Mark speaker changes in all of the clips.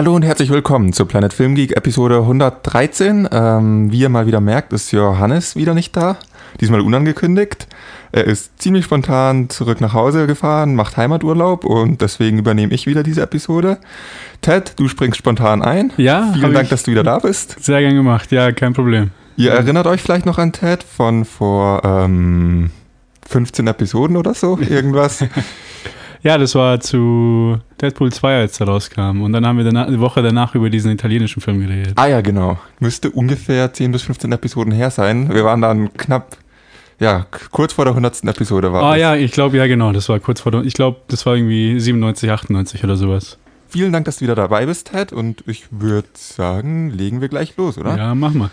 Speaker 1: Hallo und herzlich willkommen zu Planet Film Geek Episode 113. Ähm, wie ihr mal wieder merkt, ist Johannes wieder nicht da. Diesmal unangekündigt. Er ist ziemlich spontan zurück nach Hause gefahren, macht Heimaturlaub und deswegen übernehme ich wieder diese Episode. Ted, du springst spontan ein.
Speaker 2: Ja.
Speaker 1: Vielen Dank, dass du wieder da bist.
Speaker 2: Sehr gern gemacht, ja, kein Problem.
Speaker 1: Ihr erinnert euch vielleicht noch an Ted von vor ähm, 15 Episoden oder so, irgendwas.
Speaker 2: Ja, das war zu Deadpool 2, als er rauskam. Und dann haben wir danach, die Woche danach über diesen italienischen Film geredet.
Speaker 1: ah ja, genau. Müsste ungefähr 10 bis 15 Episoden her sein. Wir waren dann knapp, ja, kurz vor der 100. Episode war
Speaker 2: Ah
Speaker 1: es.
Speaker 2: ja, ich glaube, ja genau, das war kurz vor der, ich glaube, das war irgendwie 97, 98 oder sowas.
Speaker 1: Vielen Dank, dass du wieder dabei bist, Ted. Und ich würde sagen, legen wir gleich los, oder?
Speaker 2: Ja, mach mal.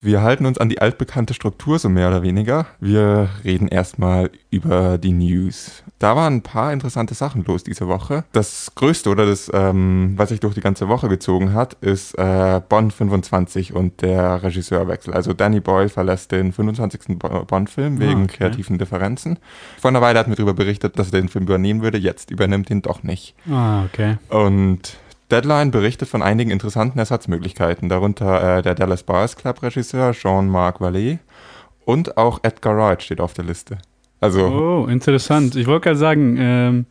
Speaker 1: Wir halten uns an die altbekannte Struktur so mehr oder weniger. Wir reden erstmal über die News. Da waren ein paar interessante Sachen los diese Woche. Das Größte oder das, ähm, was sich durch die ganze Woche gezogen hat, ist äh, Bond 25 und der Regisseurwechsel. Also Danny Boyle verlässt den 25. Bo- Bond-Film wegen
Speaker 2: okay.
Speaker 1: kreativen Differenzen. Vor einer Weile hat mir darüber berichtet, dass er den Film übernehmen würde. Jetzt übernimmt ihn doch nicht.
Speaker 2: Ah, okay.
Speaker 1: Und Deadline berichtet von einigen interessanten Ersatzmöglichkeiten, darunter äh, der Dallas Buyers Club Regisseur Jean-Marc Vallée und auch Edgar Wright steht auf der Liste. Also,
Speaker 2: Oh, interessant. Ich wollte gerade sagen, ähm,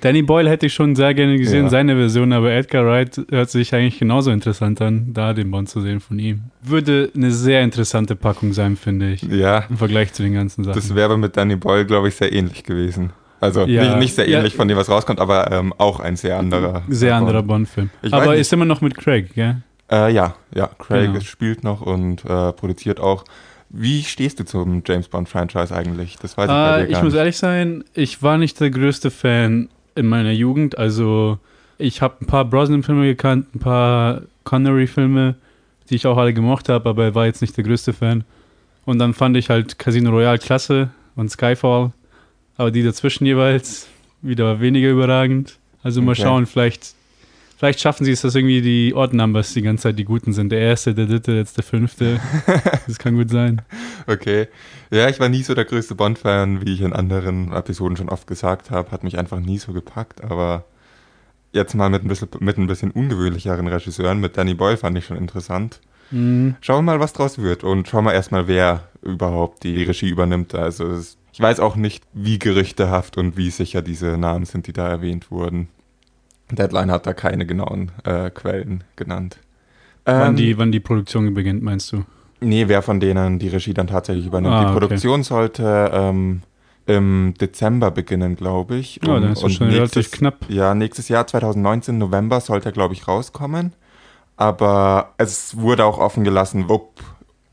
Speaker 2: Danny Boyle hätte ich schon sehr gerne gesehen,
Speaker 1: Ja.
Speaker 2: seine Version, aber Edgar Wright hört sich eigentlich genauso interessant an, da den Bond zu sehen von ihm. Würde eine sehr interessante Packung sein, finde ich,
Speaker 1: ja,
Speaker 2: im Vergleich zu den ganzen Sachen.
Speaker 1: das wäre mit Danny Boyle, glaube ich, sehr ähnlich gewesen. Also
Speaker 2: Ja.
Speaker 1: nicht, nicht sehr
Speaker 2: Ja.
Speaker 1: ähnlich von dem, was rauskommt, aber ähm, auch ein sehr anderer.
Speaker 2: Sehr anderer
Speaker 1: Bond.
Speaker 2: Bond-Film. Aber ist immer noch mit Craig, gell?
Speaker 1: Äh, ja, ja, Craig
Speaker 2: Genau.
Speaker 1: spielt noch und äh, produziert auch. Wie stehst du zum James Bond-Franchise eigentlich? Das weiß ich bei
Speaker 2: Äh,
Speaker 1: dir
Speaker 2: ich muss
Speaker 1: nicht.
Speaker 2: ehrlich sein, ich war nicht der größte Fan in meiner Jugend. Also, ich habe ein paar Brosnan-Filme gekannt, ein paar Connery-Filme, die ich auch alle gemocht habe, aber er war jetzt nicht der größte Fan. Und dann fand ich halt Casino Royale klasse und Skyfall, aber die dazwischen jeweils wieder weniger überragend. Also mal
Speaker 1: Okay.
Speaker 2: schauen, vielleicht, vielleicht schaffen sie es, dass irgendwie die Odd Numbers die ganze Zeit die guten sind. Der erste, der dritte, jetzt der fünfte. das kann gut sein.
Speaker 1: Okay. Ja, ich war nie so der größte Bond-Fan, wie ich in anderen Episoden schon oft gesagt habe. Hat mich einfach nie so gepackt, aber jetzt mal mit ein bisschen, mit ein bisschen ungewöhnlicheren Regisseuren, mit Danny Boyle fand ich schon interessant.
Speaker 2: Mhm.
Speaker 1: Schauen wir mal, was draus wird und schauen wir erstmal, wer überhaupt die Regie übernimmt. Also es, ich weiß auch nicht, wie gerüchtehaft und wie sicher diese Namen sind, die da erwähnt wurden. Deadline hat da keine genauen äh, Quellen genannt.
Speaker 2: wann,
Speaker 1: Ähm,
Speaker 2: die, wann die Produktion beginnt, meinst du?
Speaker 1: Nee, wer von denen die Regie dann tatsächlich übernimmt.
Speaker 2: Ah,
Speaker 1: die
Speaker 2: okay.
Speaker 1: Produktion sollte ähm, im Dezember beginnen, glaube ich.
Speaker 2: Ja, dann ist das schon relativ knapp.
Speaker 1: Ja, nächstes Jahr, 2019, November, sollte er, glaube ich, rauskommen. Aber es wurde auch offen gelassen, ob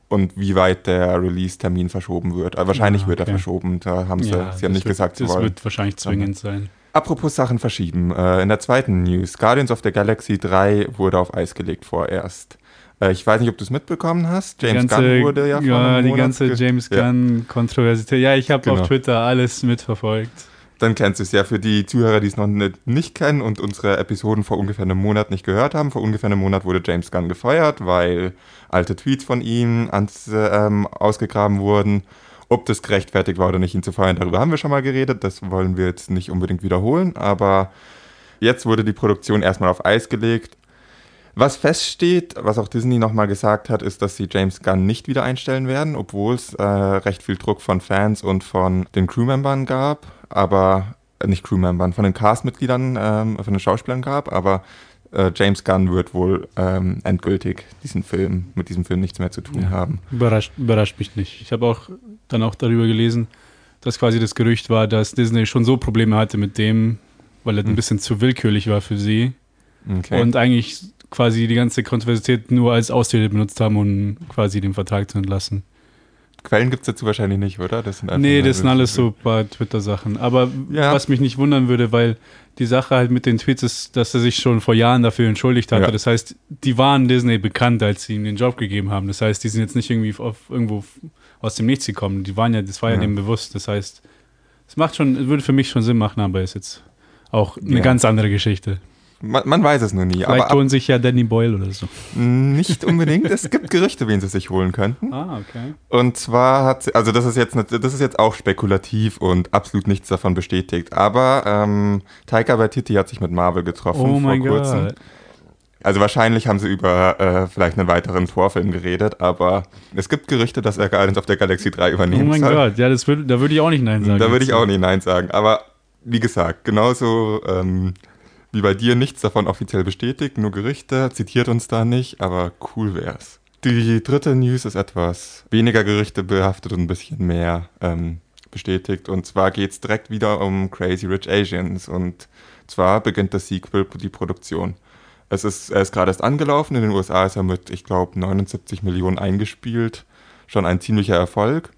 Speaker 1: und wie weit der Release-Termin verschoben wird. Aber wahrscheinlich
Speaker 2: Ah,
Speaker 1: wird er
Speaker 2: okay.
Speaker 1: verschoben. Da haben sie, sie haben
Speaker 2: das
Speaker 1: nicht
Speaker 2: wird,
Speaker 1: gesagt, sie
Speaker 2: Das
Speaker 1: wollen.
Speaker 2: wird wahrscheinlich zwingend sein.
Speaker 1: Apropos Sachen verschieben. Äh, in der zweiten News, Guardians of the Galaxy 3 wurde auf Eis gelegt vorerst. Äh, ich weiß nicht, ob du es mitbekommen hast. James
Speaker 2: ganze,
Speaker 1: Gunn wurde ja vor
Speaker 2: ja, die ganze James
Speaker 1: Ja.
Speaker 2: Gunn-Kontroversität. Ja, ich habe
Speaker 1: Genau.
Speaker 2: auf Twitter alles mitverfolgt.
Speaker 1: Dann kennst du es ja für die Zuhörer, die es noch nicht, nicht kennen und unsere Episoden vor ungefähr einem Monat nicht gehört haben. Vor ungefähr einem Monat wurde James Gunn gefeuert, weil alte Tweets von ihm ans, ähm, ausgegraben wurden. Ob das gerechtfertigt war oder nicht, ihn zu feuern, darüber haben wir schon mal geredet. Das wollen wir jetzt nicht unbedingt wiederholen. Aber jetzt wurde die Produktion erstmal auf Eis gelegt. Was feststeht, was auch Disney nochmal gesagt hat, ist, dass sie James Gunn nicht wieder einstellen werden, obwohl es äh, recht viel Druck von Fans und von den Crewmembern gab, aber äh, nicht Crewmembern, von den Castmitgliedern, ähm, von den Schauspielern gab, aber äh, James Gunn wird wohl ähm, endgültig diesen Film, mit diesem Film nichts mehr zu tun
Speaker 2: Ja.
Speaker 1: haben.
Speaker 2: Überrascht, überrascht mich nicht. Ich habe auch dann auch darüber gelesen, dass quasi das Gerücht war, dass Disney schon so Probleme hatte mit dem, weil er
Speaker 1: Hm.
Speaker 2: ein bisschen zu willkürlich war für sie
Speaker 1: Okay.
Speaker 2: und eigentlich quasi die ganze Kontroversität nur als Ausrede benutzt haben, um quasi den Vertrag zu entlassen.
Speaker 1: Quellen gibt es dazu wahrscheinlich nicht, oder? Das sind
Speaker 2: Nee, das sind alles so paar Twitter-Sachen. Aber
Speaker 1: Ja.
Speaker 2: was mich nicht wundern würde, weil die Sache halt mit den Tweets ist, dass er sich schon vor Jahren dafür entschuldigt hatte.
Speaker 1: Ja.
Speaker 2: Das heißt, die waren Disney bekannt, als sie ihm den Job gegeben haben. Das heißt, die sind jetzt nicht irgendwie auf irgendwo aus dem Nichts gekommen. Die waren ja, das war ja,
Speaker 1: Ja.
Speaker 2: dem bewusst. Das heißt, es macht schon, es würde für mich schon Sinn machen, aber ist jetzt auch eine ganz andere Geschichte.
Speaker 1: Man, man weiß es nur nie.
Speaker 2: Vielleicht
Speaker 1: aber
Speaker 2: holen sich ja Danny Boyle oder so.
Speaker 1: nicht unbedingt. es gibt Gerüchte, wen sie sich holen könnten.
Speaker 2: Ah, okay.
Speaker 1: Und zwar hat sie, also das ist jetzt, das ist jetzt auch spekulativ und absolut nichts davon bestätigt. Aber ähm, Taika Waititi hat sich mit Marvel getroffen
Speaker 2: Oh
Speaker 1: vor
Speaker 2: mein
Speaker 1: kurzem.
Speaker 2: Gott.
Speaker 1: Also wahrscheinlich haben sie über äh, vielleicht einen weiteren Vorfilm geredet, aber es gibt Gerüchte, dass er Guardians of the Galaxy 3
Speaker 2: Oh
Speaker 1: übernehmen
Speaker 2: mein
Speaker 1: soll.
Speaker 2: Gott, ja, das würd, da würde ich auch nicht Nein sagen.
Speaker 1: Da würde ich auch nicht Nein sagen. Aber wie gesagt, genauso ähm, wie bei dir nichts davon offiziell bestätigt, nur Gerüchte, zitiert uns da nicht, aber cool wär's. Die dritte News ist etwas weniger Gerüchte behaftet und ein bisschen mehr ähm, bestätigt. Und zwar geht's direkt wieder um Crazy Rich Asians. Und zwar beginnt das Sequel die Produktion. Es ist, er ist gerade erst angelaufen. In den USA ist er mit, ich glaube, 79 Millionen eingespielt. Schon ein ziemlicher Erfolg.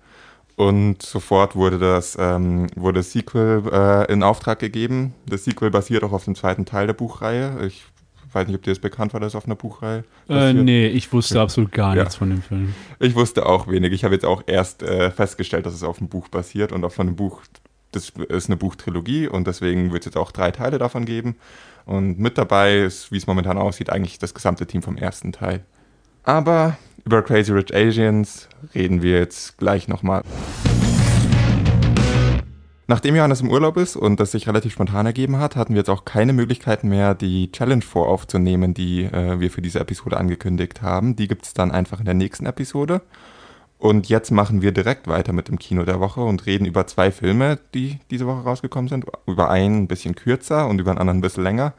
Speaker 1: Und sofort wurde das, ähm, wurde das Sequel äh, in Auftrag gegeben. Das Sequel basiert auch auf dem zweiten Teil der Buchreihe. Ich weiß nicht, ob dir das bekannt war, dass es auf einer Buchreihe
Speaker 2: Äh, nee, ich wusste absolut gar
Speaker 1: Ja.
Speaker 2: nichts von dem Film.
Speaker 1: Ich wusste auch wenig. Ich habe jetzt auch erst äh, festgestellt, dass es auf einem Buch basiert und auch von dem Buch, das ist eine Buchtrilogie und deswegen wird es jetzt auch drei Teile davon geben. Und mit dabei ist, wie es momentan aussieht, eigentlich das gesamte Team vom ersten Teil. Aber über Crazy Rich Asians reden wir jetzt gleich nochmal. Nachdem Johannes im Urlaub ist und das sich relativ spontan ergeben hat, hatten wir jetzt auch keine Möglichkeit mehr, die Challenge voraufzunehmen, die äh, wir für diese Episode angekündigt haben. Die gibt es dann einfach in der nächsten Episode. Und jetzt machen wir direkt weiter mit dem Kino der Woche und reden über zwei Filme, die diese Woche rausgekommen sind. Über einen ein bisschen kürzer und über einen anderen ein bisschen länger.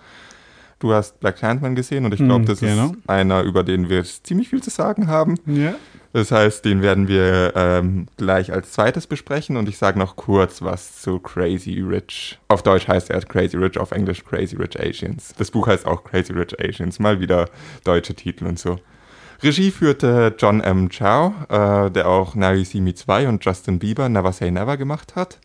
Speaker 1: Du hast Black Clansman gesehen und ich glaube,
Speaker 2: Hm,
Speaker 1: das
Speaker 2: genau.
Speaker 1: ist einer, über den wir ziemlich viel zu sagen haben.
Speaker 2: Ja.
Speaker 1: Das heißt, den werden wir ähm, gleich als zweites besprechen und ich sage noch kurz was zu Crazy Rich. Auf Deutsch heißt er Crazy Rich, auf Englisch Crazy Rich Asians. Das Buch heißt auch Crazy Rich Asians, mal wieder deutsche Titel und so. Regie führte John M. Chow, äh, der auch Now You See Me 2 und Justin Bieber Never Say Never gemacht hat.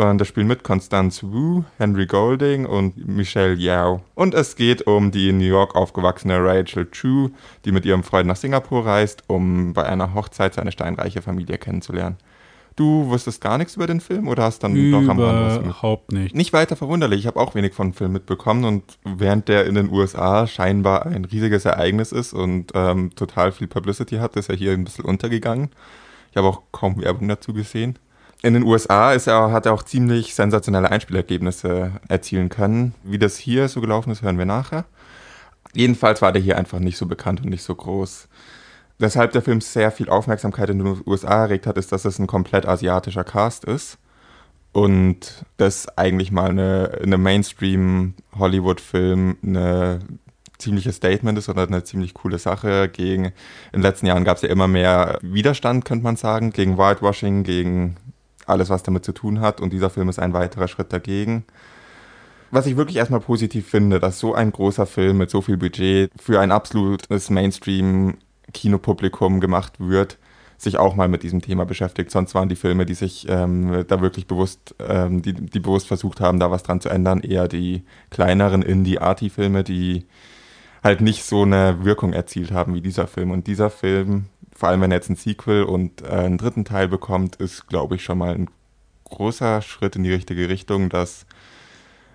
Speaker 1: Und da spielen mit Constance Wu, Henry Golding und Michelle Yao. Und es geht um die in New York aufgewachsene Rachel Chu, die mit ihrem Freund nach Singapur reist, um bei einer Hochzeit seine steinreiche Familie kennenzulernen. Du wusstest gar nichts über den Film oder hast dann doch am mit?
Speaker 2: Überhaupt nicht.
Speaker 1: Nicht weiter verwunderlich, ich habe auch wenig von dem Film mitbekommen und während der in den USA scheinbar ein riesiges Ereignis ist und ähm, total viel Publicity hat, ist er hier ein bisschen untergegangen. Ich habe auch kaum Werbung dazu gesehen. In den USA ist er, hat er auch ziemlich sensationelle Einspielergebnisse erzielen können. Wie das hier so gelaufen ist, hören wir nachher. Jedenfalls war der hier einfach nicht so bekannt und nicht so groß. Weshalb der Film sehr viel Aufmerksamkeit in den USA erregt hat, ist, dass es ein komplett asiatischer Cast ist. Und das eigentlich mal eine, eine Mainstream-Hollywood-Film eine ziemliches Statement ist oder eine ziemlich coole Sache gegen, in den letzten Jahren gab es ja immer mehr Widerstand, könnte man sagen, gegen Whitewashing, gegen alles, was damit zu tun hat. Und dieser Film ist ein weiterer Schritt dagegen. Was ich wirklich erstmal positiv finde, dass so ein großer Film mit so viel Budget für ein absolutes Mainstream-Kinopublikum gemacht wird, sich auch mal mit diesem Thema beschäftigt. Sonst waren die Filme, die sich ähm, da wirklich bewusst, ähm, die, die bewusst versucht haben, da was dran zu ändern, eher die kleineren Indie-Arty-Filme, die halt nicht so eine Wirkung erzielt haben wie dieser Film. Und dieser Film, vor allem wenn er jetzt ein Sequel und äh, einen dritten Teil bekommt, ist, glaube ich, schon mal ein großer Schritt in die richtige Richtung, dass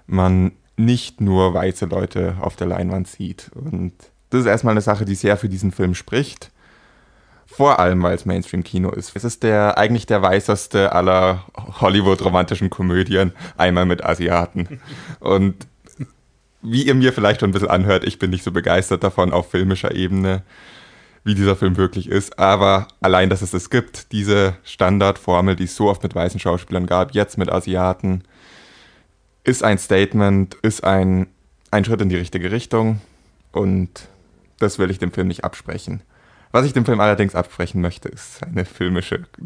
Speaker 1: man nicht nur weiße Leute auf der Leinwand sieht. Und das ist erstmal eine Sache, die sehr für diesen Film spricht. Vor allem, weil es Mainstream-Kino ist. Es ist der eigentlich der weißeste aller Hollywood-romantischen Komödien, einmal mit Asiaten. Und wie ihr mir vielleicht schon ein bisschen anhört, ich bin nicht so begeistert davon auf filmischer Ebene, wie dieser Film wirklich ist. Aber allein, dass es es gibt, diese Standardformel, die es so oft mit weißen Schauspielern gab, jetzt mit Asiaten, ist ein Statement, ist ein, ein Schritt in die richtige Richtung. Und das will ich dem Film nicht absprechen. Was ich dem Film allerdings absprechen möchte, ist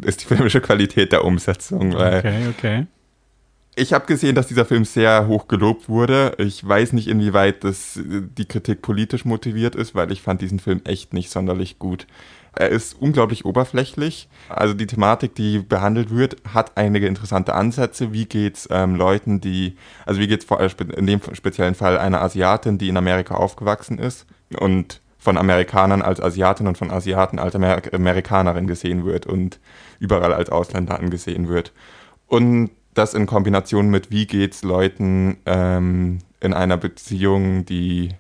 Speaker 1: ist die filmische Qualität der Umsetzung. Weil
Speaker 2: Okay, okay.
Speaker 1: Ich habe gesehen, dass dieser Film sehr hoch gelobt wurde. Ich weiß nicht, inwieweit das, äh, die Kritik politisch motiviert ist, weil ich fand diesen Film echt nicht sonderlich gut. Er ist unglaublich oberflächlich. Also die Thematik, die behandelt wird, hat einige interessante Ansätze. Wie geht's ähm, Leuten, die, also wie geht's vor allem in dem speziellen Fall einer Asiatin, die in Amerika aufgewachsen ist und von Amerikanern als Asiatin und von Asiaten als Amer Amerikanerin gesehen wird und überall als Ausländer angesehen wird. Und das in Kombination mit, wie geht's Leuten ähm, in einer Beziehung, die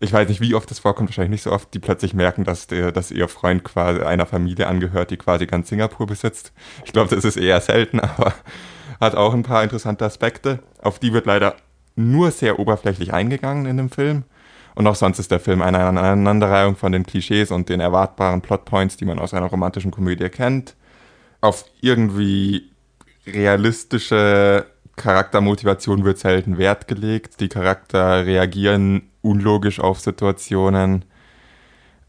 Speaker 1: ich weiß nicht, wie oft das vorkommt, wahrscheinlich nicht so oft, die plötzlich merken, dass, der, dass ihr Freund quasi einer Familie angehört, die quasi ganz Singapur besitzt. Ich glaube, das ist eher selten, aber hat auch ein paar interessante Aspekte. Auf die wird leider nur sehr oberflächlich eingegangen in dem Film. Und auch sonst ist der Film eine Aneinanderreihung von den Klischees und den erwartbaren Plotpoints, die man aus einer romantischen Komödie kennt, auf irgendwie realistische Charaktermotivation wird selten Wert gelegt. Die Charakter reagieren unlogisch auf Situationen.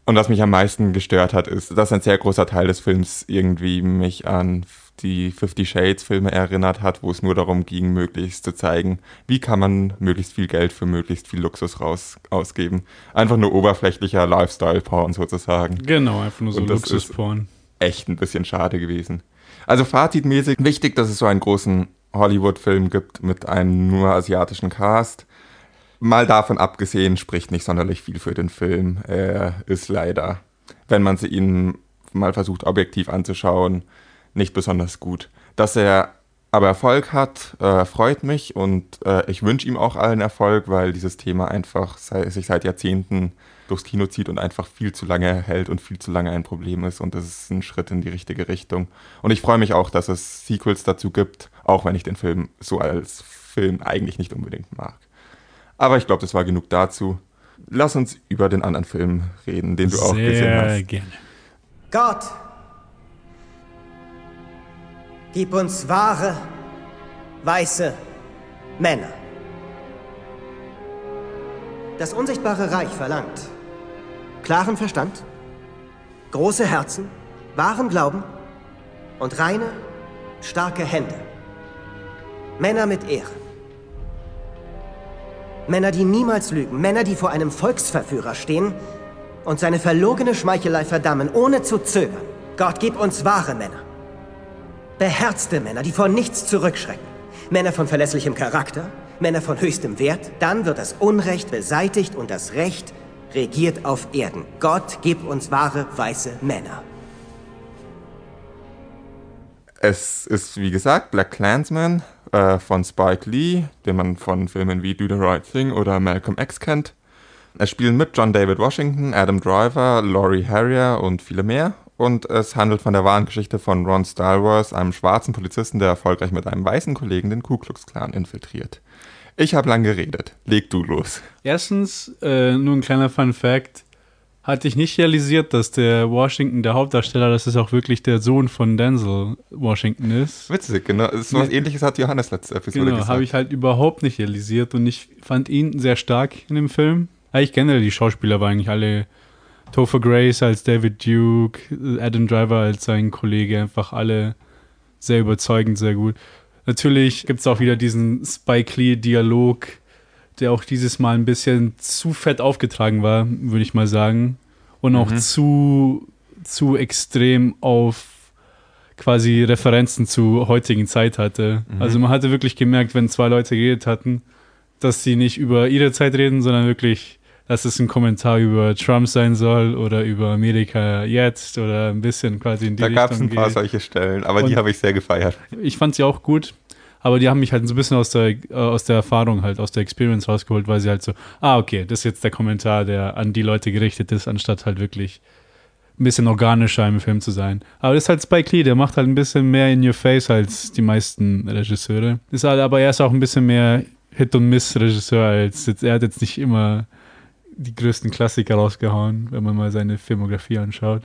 Speaker 1: Und was mich am meisten gestört hat, ist, dass ein sehr großer Teil des Films irgendwie mich an die Fifty Shades Filme erinnert hat, wo es nur darum ging, möglichst zu zeigen, wie kann man möglichst viel Geld für möglichst viel Luxus raus ausgeben. Einfach nur oberflächlicher Lifestyle-Porn sozusagen.
Speaker 2: Genau, einfach nur so Luxus-Porn.
Speaker 1: Echt ein bisschen schade gewesen. Also fazitmäßig wichtig, dass es so einen großen Hollywood-Film gibt mit einem nur asiatischen Cast. Mal davon abgesehen, spricht nicht sonderlich viel für den Film. Er ist leider, wenn man sie ihn mal versucht, objektiv anzuschauen, nicht besonders gut. Dass er aber Erfolg hat, äh, freut mich und äh, ich wünsche ihm auch allen Erfolg, weil dieses Thema einfach sei, sich seit Jahrzehnten durchs Kino zieht und einfach viel zu lange hält und viel zu lange ein Problem ist und das ist ein Schritt in die richtige Richtung. Und ich freue mich auch, dass es Sequels dazu gibt, auch wenn ich den Film so als Film eigentlich nicht unbedingt mag. Aber ich glaube, das war genug dazu. Lass uns über den anderen Film reden, den du Sehr auch gesehen hast. Sehr gerne.
Speaker 3: Gott, gib uns wahre, weiße Männer. Das unsichtbare Reich verlangt klaren Verstand, große Herzen, wahren Glauben und reine, starke Hände. Männer mit Ehre. Männer, die niemals lügen. Männer, die vor einem Volksverführer stehen und seine verlogene Schmeichelei verdammen, ohne zu zögern. Gott, gib uns wahre Männer. Beherzte Männer, die vor nichts zurückschrecken. Männer von verlässlichem Charakter, Männer von höchstem Wert. Dann wird das Unrecht beseitigt und das Recht regiert auf Erden. Gott, gib uns wahre weiße Männer.
Speaker 1: Es ist, wie gesagt, Black Clansman äh, von Spike Lee, den man von Filmen wie Do the Right Thing oder Malcolm X kennt. Es spielen mit John David Washington, Adam Driver, Laurie Harrier und viele mehr. Und es handelt von der wahren Geschichte von Ron Stalwars, einem schwarzen Polizisten, der erfolgreich mit einem weißen Kollegen den Ku Klux Klan infiltriert. Ich habe lang geredet. Leg du los.
Speaker 2: Erstens, äh, nur ein kleiner Fun Fact. Hatte ich nicht realisiert, dass der Washington, der Hauptdarsteller, dass es auch wirklich der Sohn von Denzel Washington ist.
Speaker 1: Witzig, genau. So was ähnliches hat Johannes letzte Episode
Speaker 2: genau, gesagt. habe ich halt überhaupt nicht realisiert und ich fand ihn sehr stark in dem Film. Eigentlich generell die Schauspieler waren eigentlich alle Topher Grace als David Duke, Adam Driver als sein Kollege, einfach alle sehr überzeugend, sehr gut. Natürlich gibt es auch wieder diesen Spike Lee-Dialog, der auch dieses Mal ein bisschen zu fett aufgetragen war, würde ich mal sagen. Und auch mhm. zu, zu extrem auf quasi Referenzen zur heutigen Zeit hatte. Mhm. Also man hatte wirklich gemerkt, wenn zwei Leute geredet hatten, dass sie nicht über ihre Zeit reden, sondern wirklich dass es ein Kommentar über Trump sein soll oder über Amerika jetzt oder ein bisschen quasi in die
Speaker 1: da Richtung. Da gab es ein paar geht. solche Stellen, aber Und die habe ich sehr gefeiert.
Speaker 2: Ich fand sie auch gut, aber die haben mich halt so ein bisschen aus der, äh, aus der Erfahrung halt, aus der Experience rausgeholt, weil sie halt so, ah, okay, das ist jetzt der Kommentar, der an die Leute gerichtet ist, anstatt halt wirklich ein bisschen organischer im Film zu sein. Aber das ist halt Spike Lee, der macht halt ein bisschen mehr in your face als die meisten Regisseure. Ist halt, aber er ist auch ein bisschen mehr Hit- und Miss-Regisseur als jetzt, er hat jetzt nicht immer die größten Klassiker rausgehauen, wenn man mal seine Filmografie anschaut.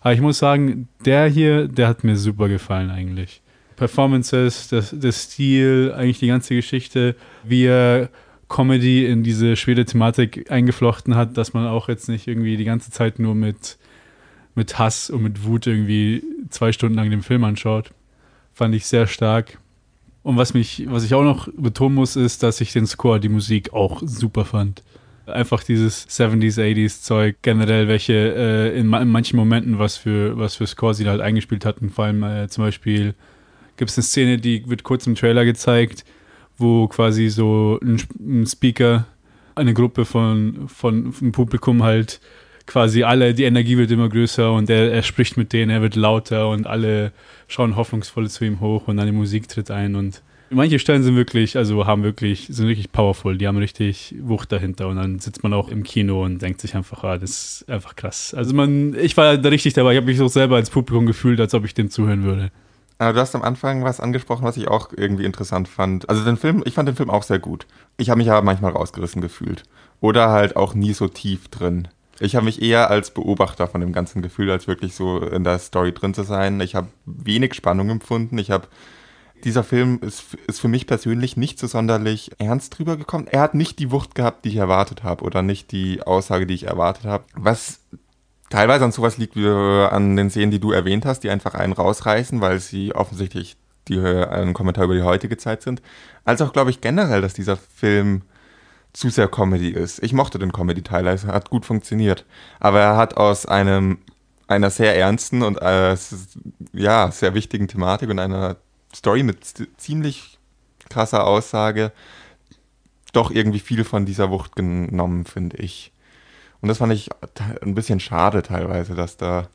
Speaker 2: Aber ich muss sagen, der hier, der hat mir super gefallen eigentlich. Performances, der Stil, eigentlich die ganze Geschichte, wie er Comedy in diese schwere Thematik eingeflochten hat, dass man auch jetzt nicht irgendwie die ganze Zeit nur mit, mit Hass und mit Wut irgendwie zwei Stunden lang den Film anschaut. Fand ich sehr stark. Und was mich, was ich auch noch betonen muss, ist, dass ich den Score, die Musik auch super fand einfach dieses 70s, 80s Zeug, generell welche äh, in, in, manchen Momenten was für, was für Score sie halt eingespielt hatten. Vor allem äh, zum Beispiel gibt es eine Szene, die wird kurz im Trailer gezeigt, wo quasi so ein, ein Speaker, eine Gruppe von, von, vom Publikum halt quasi alle, die Energie wird immer größer und er, er spricht mit denen, er wird lauter und alle schauen hoffnungsvoll zu ihm hoch und dann die Musik tritt ein und Manche Stellen sind wirklich, also haben wirklich, sind wirklich powerful, die haben richtig Wucht dahinter und dann sitzt man auch im Kino und denkt sich einfach, ah, das ist einfach krass. Also man, ich war da richtig dabei, ich habe mich so selber als Publikum gefühlt, als ob ich dem zuhören würde.
Speaker 1: Aber du hast am Anfang was angesprochen, was ich auch irgendwie interessant fand. Also den Film, ich fand den Film auch sehr gut. Ich habe mich aber manchmal rausgerissen gefühlt. Oder halt auch nie so tief drin. Ich habe mich eher als Beobachter von dem ganzen Gefühl, als wirklich so in der Story drin zu sein. Ich habe wenig Spannung empfunden. Ich habe dieser Film ist, ist für mich persönlich nicht so sonderlich ernst drüber gekommen. Er hat nicht die Wucht gehabt, die ich erwartet habe, oder nicht die Aussage, die ich erwartet habe. Was teilweise an sowas liegt wie an den Szenen, die du erwähnt hast, die einfach einen rausreißen, weil sie offensichtlich die, ein Kommentar über die heutige Zeit sind. Als auch, glaube ich, generell, dass dieser Film zu sehr Comedy ist. Ich mochte den Comedy-Teil, er hat gut funktioniert. Aber er hat aus einem, einer sehr ernsten und äh, ja, sehr wichtigen Thematik und einer Story mit ziemlich krasser Aussage doch irgendwie viel von dieser Wucht genommen, finde ich. Und das fand ich ein bisschen schade teilweise, dass da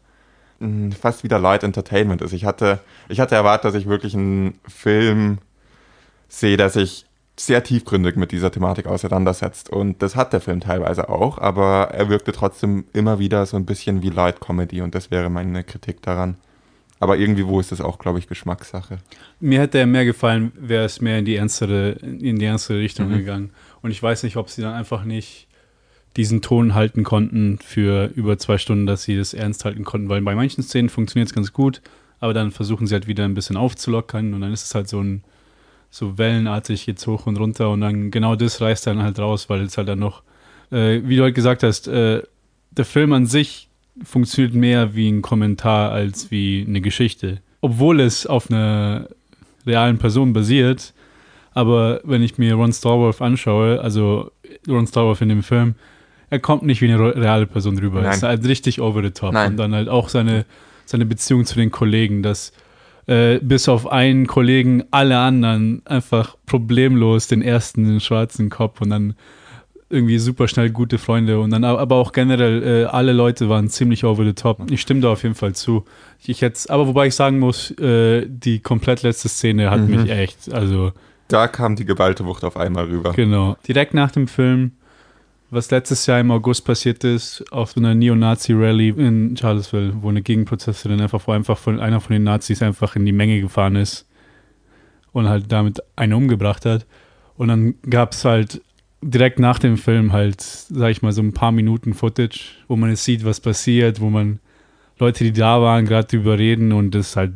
Speaker 1: hm, fast wieder Light Entertainment ist. Ich hatte, ich hatte erwartet, dass ich wirklich einen Film sehe, der sich sehr tiefgründig mit dieser Thematik auseinandersetzt. Und das hat der Film teilweise auch, aber er wirkte trotzdem immer wieder so ein bisschen wie Light Comedy und das wäre meine Kritik daran. Aber irgendwie wo ist das auch, glaube ich, Geschmackssache.
Speaker 2: Mir hätte er mehr gefallen, wäre es mehr in die ernstere, in die ernstere Richtung mhm. gegangen. Und ich weiß nicht, ob sie dann einfach nicht diesen Ton halten konnten für über zwei Stunden, dass sie das ernst halten konnten, weil bei manchen Szenen funktioniert es ganz gut, aber dann versuchen sie halt wieder ein bisschen aufzulockern und dann ist es halt so ein so wellenartig jetzt hoch und runter und dann genau das reißt dann halt raus, weil es halt dann noch, äh, wie du halt gesagt hast, äh, der Film an sich funktioniert mehr wie ein Kommentar als wie eine Geschichte. Obwohl es auf einer realen Person basiert, aber wenn ich mir Ron Starwolf anschaue, also Ron Starwolf in dem Film, er kommt nicht wie eine reale Person rüber. Nein. Er ist halt richtig over the top. Nein. Und dann halt auch seine, seine Beziehung zu den Kollegen, dass äh, bis auf einen Kollegen alle anderen einfach problemlos den ersten den schwarzen Kopf und dann irgendwie super schnell gute Freunde und dann aber auch generell äh, alle Leute waren ziemlich over the top. Ich stimme da auf jeden Fall zu. Ich jetzt, aber wobei ich sagen muss, äh, die komplett letzte Szene hat mhm. mich echt, also
Speaker 1: da kam die geballte Wucht auf einmal rüber.
Speaker 2: Genau. Direkt nach dem Film was letztes Jahr im August passiert ist, auf so einer Neo-Nazi-Rally in Charlottesville, wo eine Gegenprozessorin einfach, wo einfach von einer von den Nazis einfach in die Menge gefahren ist und halt damit einen umgebracht hat. Und dann gab es halt direkt nach dem Film halt, sag ich mal, so ein paar Minuten Footage, wo man es sieht, was passiert, wo man Leute, die da waren, gerade drüber reden und das halt,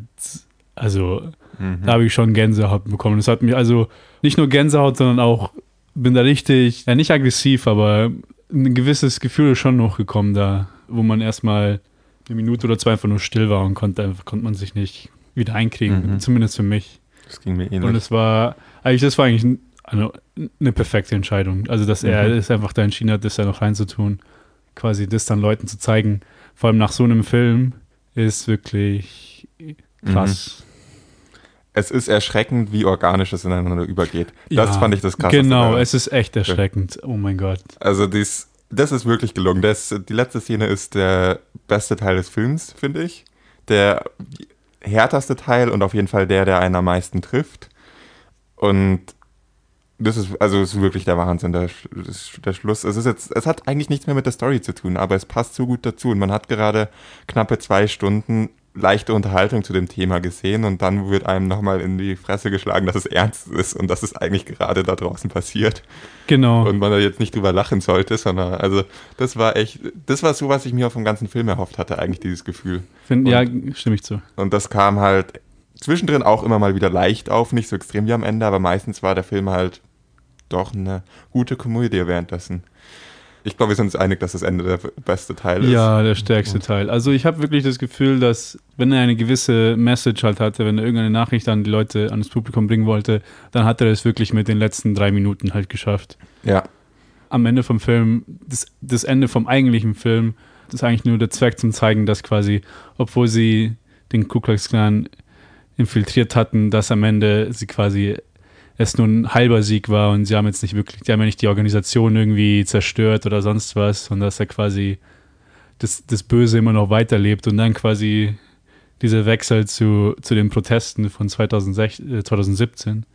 Speaker 2: also, mhm. da habe ich schon Gänsehaut bekommen. Das hat mich also nicht nur Gänsehaut, sondern auch bin da richtig, ja nicht aggressiv, aber ein gewisses Gefühl ist schon noch gekommen da, wo man erstmal eine Minute oder zwei einfach nur still war und konnte, konnte man sich nicht wieder einkriegen, mhm. zumindest für mich.
Speaker 1: Das ging mir ähnlich.
Speaker 2: Und es war, eigentlich, das war eigentlich eine, eine perfekte Entscheidung. Also, dass er mhm. es einfach da entschieden hat, das da noch reinzutun, quasi das dann Leuten zu zeigen, vor allem nach so einem Film, ist wirklich krass. Mhm
Speaker 1: es ist erschreckend, wie organisch es ineinander übergeht. Das ja, fand ich das krasseste.
Speaker 2: Genau, es ist echt erschreckend. Oh mein Gott.
Speaker 1: Also dies, das ist wirklich gelungen. Das, die letzte Szene ist der beste Teil des Films, finde ich. Der härteste Teil und auf jeden Fall der, der einen am meisten trifft. Und das ist, also ist wirklich der Wahnsinn, der, der Schluss. Es ist jetzt, es hat eigentlich nichts mehr mit der Story zu tun, aber es passt so gut dazu. Und man hat gerade knappe zwei Stunden leichte Unterhaltung zu dem Thema gesehen und dann wird einem nochmal in die Fresse geschlagen, dass es ernst ist und dass es eigentlich gerade da draußen passiert.
Speaker 2: Genau.
Speaker 1: Und man da jetzt nicht drüber lachen sollte, sondern also das war echt, das war so, was ich mir vom ganzen Film erhofft hatte, eigentlich dieses Gefühl.
Speaker 2: Find, und, ja, stimme ich zu.
Speaker 1: Und das kam halt zwischendrin auch immer mal wieder leicht auf, nicht so extrem wie am Ende, aber meistens war der Film halt doch eine gute Komödie währenddessen. Ich glaube, wir sind uns einig, dass das Ende der beste Teil ist.
Speaker 2: Ja, der stärkste Teil. Also ich habe wirklich das Gefühl, dass wenn er eine gewisse Message halt hatte, wenn er irgendeine Nachricht an die Leute, an das Publikum bringen wollte, dann hat er es wirklich mit den letzten drei Minuten halt geschafft.
Speaker 1: Ja.
Speaker 2: Am Ende vom Film, das, das Ende vom eigentlichen Film, das ist eigentlich nur der Zweck zum zeigen, dass quasi, obwohl sie den Ku Klux Klan infiltriert hatten, dass am Ende sie quasi es nur ein halber Sieg war und sie haben jetzt nicht wirklich, die haben ja nicht die Organisation irgendwie zerstört oder sonst was und dass er quasi das, das Böse immer noch weiterlebt und dann quasi dieser Wechsel zu, zu den Protesten von 2006, äh, 2017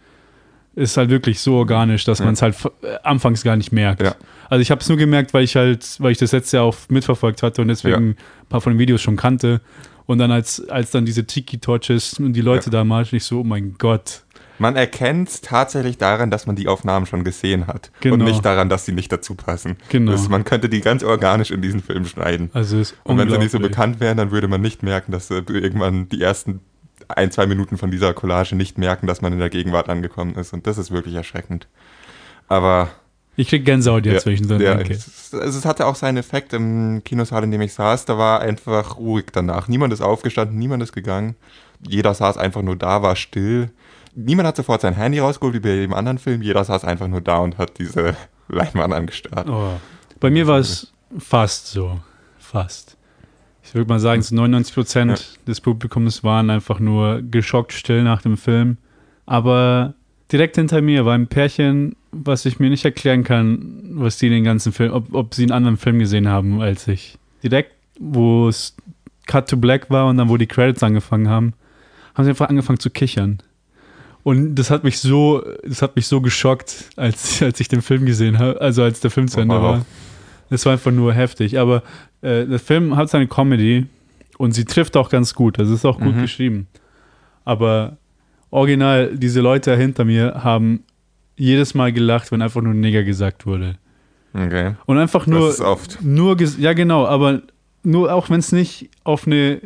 Speaker 2: ist halt wirklich so organisch, dass
Speaker 1: Ja.
Speaker 2: man es halt äh, anfangs gar nicht merkt.
Speaker 1: Ja.
Speaker 2: Also ich habe es nur gemerkt, weil ich halt, weil ich das letzte Jahr auch mitverfolgt hatte und deswegen
Speaker 1: Ja.
Speaker 2: ein paar von den Videos schon kannte. Und dann als, als dann diese Tiki-Torches und die Leute da marschen, ich so, oh mein Gott.
Speaker 1: Man erkennt es tatsächlich daran, dass man die Aufnahmen schon gesehen hat.
Speaker 2: Genau.
Speaker 1: Und nicht daran, dass sie nicht dazu passen.
Speaker 2: Genau.
Speaker 1: Das, man könnte die ganz organisch in diesen Film schneiden.
Speaker 2: Also ist
Speaker 1: Und wenn sie nicht so bekannt wären, dann würde man nicht merken, dass äh, irgendwann die ersten ein, zwei Minuten von dieser Collage nicht merken, dass man in der Gegenwart angekommen ist. Und das ist wirklich erschreckend. Aber
Speaker 2: Ich krieg Gänsehaut jetzt, wenn ich so
Speaker 1: ja, es, also es hatte auch seinen Effekt im Kinosaal, in dem ich saß. Da war einfach ruhig danach. Niemand ist aufgestanden, niemand ist gegangen. Jeder saß einfach nur da, war still. Niemand hat sofort sein Handy rausgeholt, wie bei jedem anderen Film. Jeder saß einfach nur da und hat diese Leinwand angestarrt.
Speaker 2: Oh. Bei mir war es fast so. Fast. Ich würde mal sagen, so 99 Prozent des Publikums waren einfach nur geschockt still nach dem Film. Aber direkt hinter mir war ein Pärchen, was ich mir nicht erklären kann, was die den ganzen Film, ob, ob sie einen anderen Film gesehen haben als ich. Direkt, wo es Cut to Black war und dann, wo die Credits angefangen haben, haben sie einfach angefangen zu kichern. Und das hat mich so, das hat mich so geschockt, als, als ich den Film gesehen habe, also als der Film zu Ende
Speaker 1: Wow.
Speaker 2: war. Das war einfach nur heftig. Aber äh, der Film hat seine Comedy und sie trifft auch ganz gut. Also ist auch gut
Speaker 1: Mhm.
Speaker 2: geschrieben. Aber original, diese Leute hinter mir haben jedes Mal gelacht, wenn einfach nur Neger gesagt wurde.
Speaker 1: Okay.
Speaker 2: Und einfach nur,
Speaker 1: das ist oft.
Speaker 2: nur, ja genau, aber nur auch wenn es nicht auf eine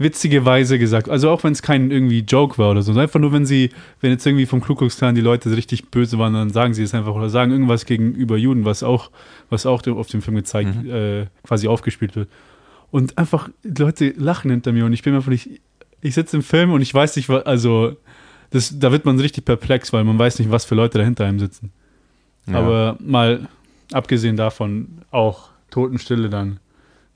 Speaker 2: witzige Weise gesagt, also auch wenn es kein irgendwie Joke war oder so, einfach nur wenn sie, wenn jetzt irgendwie vom Ku Klux Klan die Leute richtig böse waren, dann sagen sie es einfach oder sagen irgendwas gegenüber Juden, was auch, was auch auf dem Film gezeigt, äh, quasi aufgespielt wird. Und einfach, die Leute lachen hinter mir und ich bin einfach nicht, ich sitze im Film und ich weiß nicht, also das, da wird man richtig perplex, weil man weiß nicht, was für Leute dahinter einem sitzen.
Speaker 1: Ja.
Speaker 2: Aber mal abgesehen davon auch Totenstille dann.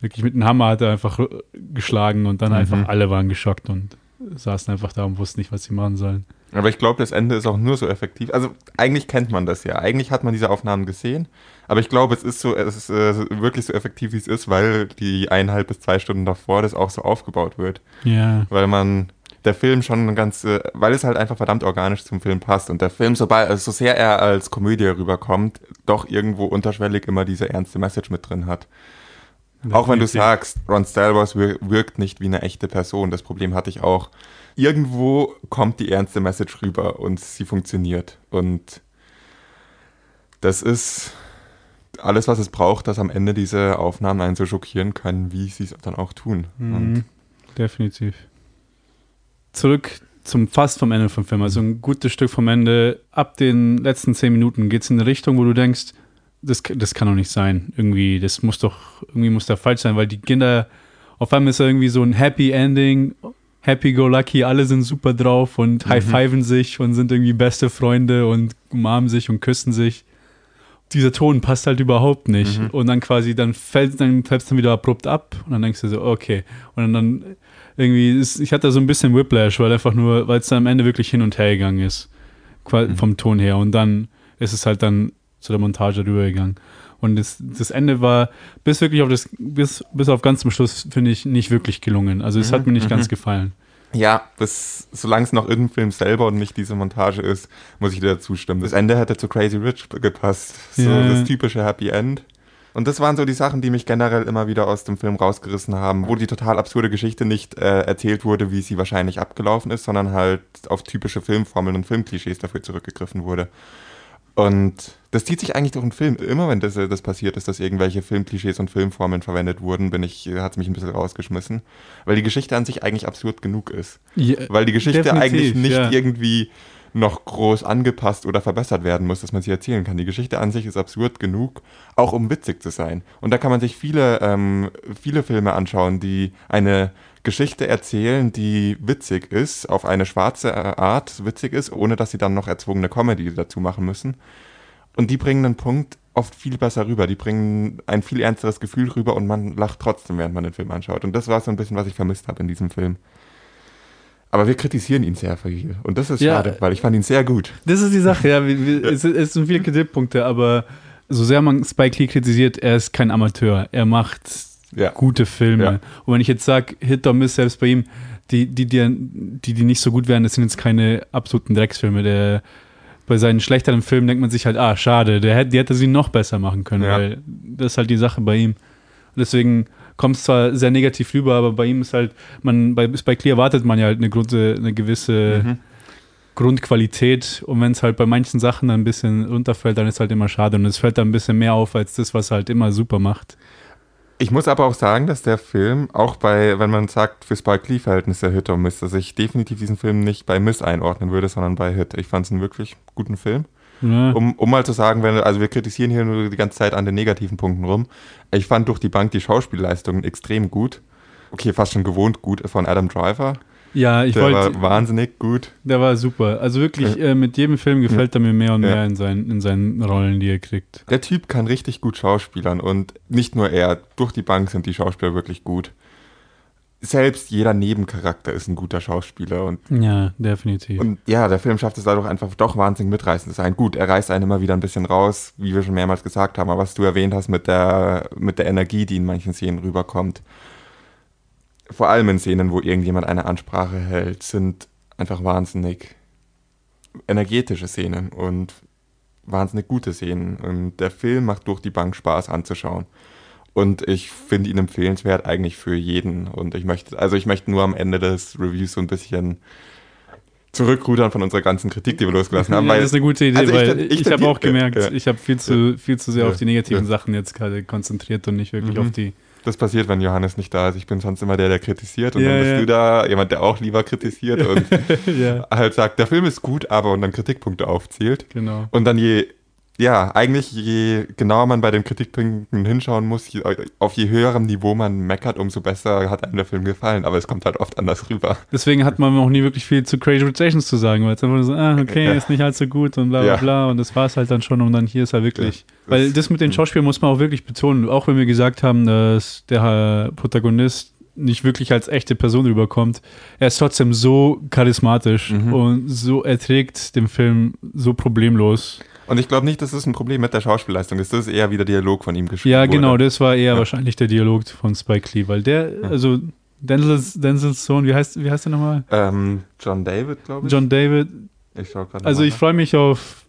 Speaker 2: Wirklich mit dem Hammer hat er einfach äh, geschlagen und dann
Speaker 1: Mhm.
Speaker 2: einfach alle waren geschockt und saßen einfach da und wussten nicht, was sie machen sollen.
Speaker 1: Aber ich glaube, das Ende ist auch nur so effektiv. Also eigentlich kennt man das ja. Eigentlich hat man diese Aufnahmen gesehen. Aber ich glaube, es ist so, es ist äh, wirklich so effektiv, wie es ist, weil die eineinhalb bis zwei Stunden davor das auch so aufgebaut wird.
Speaker 2: Ja.
Speaker 1: Weil man der Film schon ganz, äh, weil es halt einfach verdammt organisch zum Film passt und der Film, sobald, also so sehr er als Komödie rüberkommt, doch irgendwo unterschwellig immer diese ernste Message mit drin hat. Auch wenn du sagst, Ron Star Wars wir- wirkt nicht wie eine echte Person. Das Problem hatte ich auch. Irgendwo kommt die ernste Message rüber und sie funktioniert. Und das ist alles, was es braucht, dass am Ende diese Aufnahmen einen so schockieren können, wie sie es dann auch tun.
Speaker 2: Mhm. Definitiv. Zurück zum fast vom Ende vom Film, also ein gutes Stück vom Ende. Ab den letzten zehn Minuten geht es in eine Richtung, wo du denkst, das, das kann doch nicht sein. Irgendwie, das muss doch, irgendwie muss da falsch sein, weil die Kinder, auf einmal ist da irgendwie so ein Happy Ending, Happy Go Lucky, alle sind super drauf und high-fiven sich und sind irgendwie beste Freunde und umarmen sich und küssen sich. Dieser Ton passt halt überhaupt nicht.
Speaker 1: Mhm.
Speaker 2: Und dann quasi, dann fällt dann dann wieder abrupt ab und dann denkst du so, okay. Und dann, irgendwie, ist, ich hatte so ein bisschen Whiplash, weil einfach nur, weil es dann am Ende wirklich hin und her gegangen ist.
Speaker 1: Mhm.
Speaker 2: Vom Ton her. Und dann ist es halt dann zu der Montage rübergegangen. Und das, das Ende war bis wirklich auf das, bis, bis auf ganz zum Schluss, finde ich, nicht wirklich gelungen. Also es hat mir nicht
Speaker 1: Mhm.
Speaker 2: ganz gefallen.
Speaker 1: Ja, bis, solange es noch irgendein Film selber und nicht diese Montage ist, muss ich dir zustimmen. Das Ende hätte zu Crazy Rich gepasst. So
Speaker 2: Ja.
Speaker 1: das typische Happy End. Und das waren so die Sachen, die mich generell immer wieder aus dem Film rausgerissen haben, wo die total absurde Geschichte nicht äh, erzählt wurde, wie sie wahrscheinlich abgelaufen ist, sondern halt auf typische Filmformeln und Filmklischees dafür zurückgegriffen wurde. Und das zieht sich eigentlich durch den Film. Immer wenn das, äh, das passiert ist, dass irgendwelche Filmklischees und Filmformeln verwendet wurden, bin ich, hat es mich ein bisschen rausgeschmissen. Weil die Geschichte an sich eigentlich absurd genug ist.
Speaker 2: Ja,
Speaker 1: Weil die Geschichte eigentlich nicht
Speaker 2: ja.
Speaker 1: irgendwie noch groß angepasst oder verbessert werden muss, dass man sie erzählen kann. Die Geschichte an sich ist absurd genug, auch um witzig zu sein. Und da kann man sich viele, ähm, viele Filme anschauen, die eine Geschichte erzählen, die witzig ist, auf eine schwarze äh, Art witzig ist, ohne dass sie dann noch erzwungene Comedy dazu machen müssen. Und die bringen einen Punkt oft viel besser rüber. Die bringen ein viel ernsteres Gefühl rüber und man lacht trotzdem, während man den Film anschaut. Und das war so ein bisschen, was ich vermisst habe in diesem Film. Aber wir kritisieren ihn sehr viel. Und das ist
Speaker 2: Ja.
Speaker 1: schade, weil ich fand ihn sehr gut.
Speaker 2: Das ist die Sache, ja. Es, es sind viele Kritikpunkte, aber so sehr man Spike Lee kritisiert, er ist kein Amateur. Er macht
Speaker 1: Ja.
Speaker 2: gute Filme.
Speaker 1: Ja.
Speaker 2: Und wenn ich jetzt sage, Hit or Miss, selbst bei ihm, die, die, die, die, die nicht so gut wären, das sind jetzt keine absoluten Drecksfilme. Der bei seinen schlechteren Filmen denkt man sich halt, ah, schade, der hätte, die hätte sie noch besser machen können,
Speaker 1: Ja.
Speaker 2: weil das ist halt die Sache bei ihm. Und deswegen kommt es zwar sehr negativ rüber, aber bei ihm ist halt, man, bei Spike Lee erwartet man ja halt eine, Grunde, eine gewisse
Speaker 1: Mhm.
Speaker 2: Grundqualität und wenn es halt bei manchen Sachen dann ein bisschen runterfällt, dann ist halt immer schade und es fällt dann ein bisschen mehr auf als das, was er halt immer super macht.
Speaker 1: Ich muss aber auch sagen, dass der Film, auch bei, wenn man sagt, für Spike Lee-Verhältnisse Hit or Miss, dass ich definitiv diesen Film nicht bei Miss einordnen würde, sondern bei Hit. Ich fand es einen wirklich guten Film.
Speaker 2: Ja.
Speaker 1: Um, um mal zu sagen, wenn, also wir kritisieren hier nur die ganze Zeit an den negativen Punkten rum. Ich fand durch die Bank die Schauspielleistungen extrem gut. Okay, fast schon gewohnt gut von Adam Driver.
Speaker 2: Ja, ich
Speaker 1: Der
Speaker 2: wollte,
Speaker 1: war wahnsinnig gut.
Speaker 2: der war super. Also wirklich, äh, mit jedem Film gefällt er mir mehr und
Speaker 1: Ja.
Speaker 2: mehr in seinen, in seinen Rollen, die er kriegt.
Speaker 1: Der Typ kann richtig gut schauspielern und nicht nur er, durch die Bank sind die Schauspieler wirklich gut. Selbst jeder Nebencharakter ist ein guter Schauspieler und,
Speaker 2: Ja, definitiv.
Speaker 1: und ja, der Film schafft es dadurch einfach doch wahnsinnig mitreißend zu sein. Gut, er reißt einen immer wieder ein bisschen raus, wie wir schon mehrmals gesagt haben, aber was du erwähnt hast mit der, mit der Energie, die in manchen Szenen rüberkommt, vor allem in Szenen, wo irgendjemand eine Ansprache hält, sind einfach wahnsinnig energetische Szenen und wahnsinnig gute Szenen. Und der Film macht durch die Bank Spaß anzuschauen. Und ich finde ihn empfehlenswert eigentlich für jeden. Und ich möchte, also ich möchte nur am Ende des Reviews so ein bisschen zurückrudern von unserer ganzen Kritik, die wir losgelassen haben.
Speaker 2: ja, das ist eine gute Idee,
Speaker 1: also ich
Speaker 2: weil
Speaker 1: ten-
Speaker 2: ich,
Speaker 1: ich
Speaker 2: habe auch gemerkt,
Speaker 1: ja.
Speaker 2: ich habe viel zu, viel zu sehr auf die negativen. Sachen jetzt gerade konzentriert und nicht wirklich
Speaker 1: Mhm.
Speaker 2: auf die.
Speaker 1: Das passiert, wenn Johannes nicht da ist. Ich bin sonst immer der, der kritisiert. Und
Speaker 2: Ja,
Speaker 1: dann bist
Speaker 2: ja.
Speaker 1: du da, jemand, der auch lieber kritisiert und
Speaker 2: ja,
Speaker 1: halt sagt, der Film ist gut, aber und dann Kritikpunkte aufzählt.
Speaker 2: genau.
Speaker 1: Und dann je, ja, eigentlich je genauer man bei den Kritikpunkten hinschauen muss, je, auf je höherem Niveau man meckert, umso besser hat einem der Film gefallen. Aber es kommt halt oft anders rüber.
Speaker 2: Deswegen hat man auch nie wirklich viel zu Crazy Rich Asians zu sagen, weil es einfach nur so, ah, okay,
Speaker 1: Ja.
Speaker 2: ist nicht allzu gut und bla bla
Speaker 1: Ja.
Speaker 2: bla und das war es halt dann schon und dann hier ist er wirklich.
Speaker 1: Ja,
Speaker 2: weil das mit den Schauspielern muss man auch wirklich betonen, auch wenn wir gesagt haben, dass der Protagonist nicht wirklich als echte Person rüberkommt, er ist trotzdem so charismatisch
Speaker 1: Mhm.
Speaker 2: und so, er trägt den Film so problemlos.
Speaker 1: Und ich glaube nicht, dass es ein Problem mit der Schauspielleistung ist. Das ist eher wie der Dialog von ihm geschrieben
Speaker 2: Ja,
Speaker 1: wurde.
Speaker 2: genau, das war eher
Speaker 1: Ja.
Speaker 2: wahrscheinlich der Dialog von Spike Lee, weil der, also Denzels, Denzels Sohn, wie heißt, wie heißt der nochmal?
Speaker 1: Ähm, John David, glaube ich.
Speaker 2: John David,
Speaker 1: ich schau gerade
Speaker 2: Also ich freue mich auf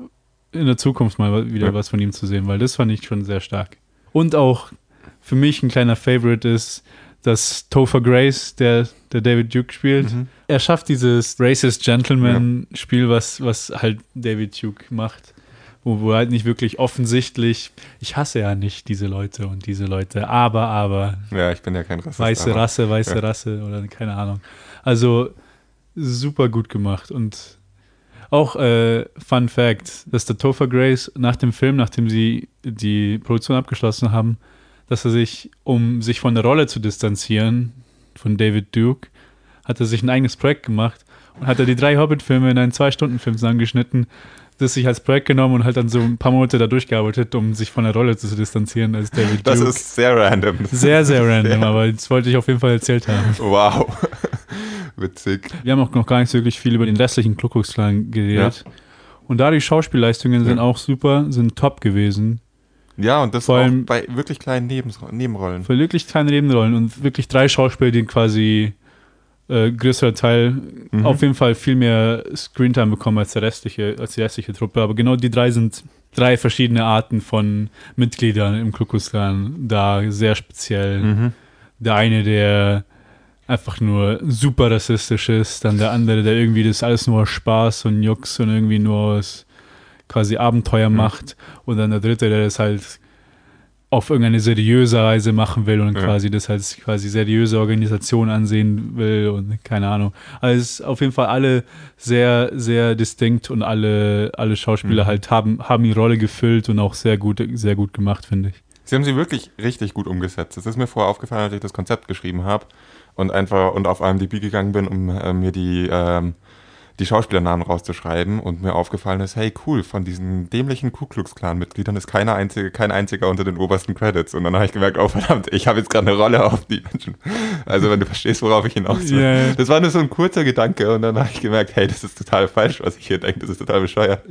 Speaker 2: in der Zukunft mal wieder
Speaker 1: Ja.
Speaker 2: was von ihm zu sehen, weil das fand ich schon sehr stark. Und auch für mich ein kleiner Favorite ist, dass Topher Grace, der, der David Duke spielt,
Speaker 1: Mhm.
Speaker 2: er schafft dieses Racist Gentleman-Spiel, was, was halt David Duke macht. Wo, wo halt nicht wirklich offensichtlich, ich hasse ja nicht diese Leute und diese Leute, aber, aber,
Speaker 1: Ja, ich bin ja kein Rassist.
Speaker 2: weiße
Speaker 1: aber-
Speaker 2: Rasse, weiße
Speaker 1: ja.
Speaker 2: Rasse oder keine Ahnung. Also super gut gemacht und auch äh, Fun Fact, dass der Topher Grace nach dem Film, nachdem sie die Produktion abgeschlossen haben, dass er sich, um sich von der Rolle zu distanzieren, von David Duke, hat er sich ein eigenes Projekt gemacht und hat er die drei Hobbit-Filme in einen Zwei-Stunden-Film zusammengeschnitten, das sich als Projekt genommen und halt dann so ein paar Monate da durchgearbeitet, um sich von der Rolle zu distanzieren als David
Speaker 1: Das
Speaker 2: Duke.
Speaker 1: ist sehr random.
Speaker 2: Sehr, sehr random, aber das wollte ich auf jeden Fall erzählt haben.
Speaker 1: Wow. Witzig.
Speaker 2: Wir haben auch noch gar nicht so wirklich viel über den restlichen Ku Klux Klan geredet. Und da die Schauspielleistungen sind
Speaker 1: Ja.
Speaker 2: auch super, sind top gewesen.
Speaker 1: Ja, und das
Speaker 2: Vor allem-
Speaker 1: bei wirklich kleinen Nebenrollen.
Speaker 2: Für wirklich kleine Nebenrollen und wirklich drei Schauspieler, die quasi äh, größerer Teil
Speaker 1: Mhm.
Speaker 2: auf jeden Fall viel mehr Screentime bekommen als, der restliche, als die restliche Truppe. Aber genau die drei sind drei verschiedene Arten von Mitgliedern im Ku Klux Klan da sehr speziell.
Speaker 1: Mhm.
Speaker 2: Der eine, der einfach nur super rassistisch ist, dann der andere, der irgendwie das alles nur aus Spaß und Jux und irgendwie nur aus quasi Abenteuer
Speaker 1: Mhm.
Speaker 2: macht und dann der dritte, der das halt auf irgendeine seriöse Reise machen will und
Speaker 1: Ja.
Speaker 2: quasi das als quasi seriöse Organisation ansehen will und keine Ahnung. Also es ist auf jeden Fall alle sehr, sehr distinkt und alle, alle Schauspieler
Speaker 1: Mhm.
Speaker 2: halt haben, haben ihre Rolle gefüllt und auch sehr gut, sehr gut gemacht, finde ich.
Speaker 1: Sie haben sie wirklich richtig gut umgesetzt. Das ist mir vorher aufgefallen, als ich das Konzept geschrieben habe und einfach und auf IMDb gegangen bin, um äh, mir die, ähm, die Schauspielernamen rauszuschreiben und mir aufgefallen ist, hey cool, von diesen dämlichen Ku Klux Klan Mitgliedern ist keiner einzige, kein einziger unter den obersten Credits. Und dann habe ich gemerkt, oh verdammt, ich habe jetzt gerade eine Rolle auf die Menschen. Also wenn du verstehst, worauf ich hinaus will.
Speaker 2: Ja, ja.
Speaker 1: Das war nur so ein kurzer Gedanke und dann habe ich gemerkt, hey, das ist total falsch, was ich hier denke, das ist total bescheuert.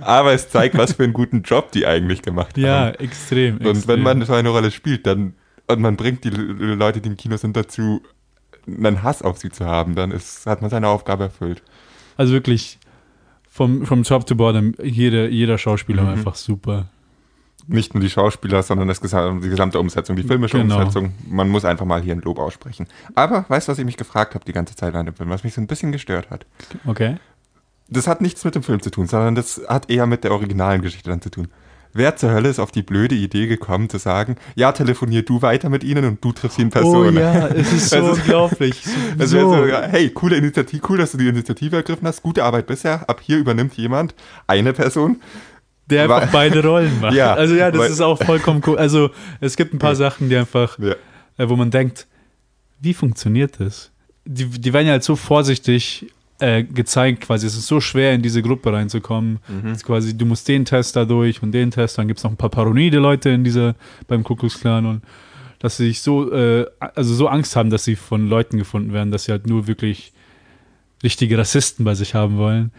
Speaker 1: Aber es zeigt, was für einen guten Job die eigentlich gemacht
Speaker 2: Ja,
Speaker 1: haben.
Speaker 2: extrem.
Speaker 1: Und
Speaker 2: extrem.
Speaker 1: wenn man so eine Rolle spielt, dann und man bringt die Leute, die im Kino sind, dazu, einen Hass auf sie zu haben, dann ist, hat man seine Aufgabe erfüllt.
Speaker 2: Also wirklich Vom, vom Top to Bottom, jeder, jeder Schauspieler
Speaker 1: Mhm.
Speaker 2: einfach super.
Speaker 1: Nicht nur die Schauspieler, sondern das die gesamte Umsetzung, die filmische
Speaker 2: Genau.
Speaker 1: Umsetzung. Man muss einfach mal hier ein Lob aussprechen. Aber weißt du, was ich mich gefragt habe die ganze Zeit während dem Film, was mich so ein bisschen gestört hat?
Speaker 2: Okay.
Speaker 1: Das hat nichts mit dem Film zu tun, sondern das hat eher mit der originalen Geschichte dann zu tun. Wer zur Hölle ist auf die blöde Idee gekommen, zu sagen, ja, telefonier du weiter mit ihnen und du triffst ihn Person.
Speaker 2: Oh ja, es ist so
Speaker 1: Also-
Speaker 2: unglaublich.
Speaker 1: Das
Speaker 2: so.
Speaker 1: so, hey, coole Initiative, cool, dass du die Initiative ergriffen hast, gute Arbeit bisher. Ab hier übernimmt jemand, eine Person.
Speaker 2: der einfach beide Rollen macht.
Speaker 1: Ja,
Speaker 2: also ja, das
Speaker 1: weil-
Speaker 2: ist auch vollkommen cool. Also es gibt ein paar Sachen, die einfach,
Speaker 1: Ja.
Speaker 2: äh, wo man denkt, wie funktioniert das? Die, die werden ja halt so vorsichtig äh, gezeigt, quasi. Es ist so schwer, in diese Gruppe reinzukommen.
Speaker 1: Mhm.
Speaker 2: Quasi, du musst den Test da durch und den Test, dann gibt es noch ein paar paranoide Leute in dieser, beim Ku Klux Klan und dass sie sich so, äh, also so Angst haben, dass sie von Leuten gefunden werden, dass sie halt nur wirklich richtige Rassisten bei sich haben wollen.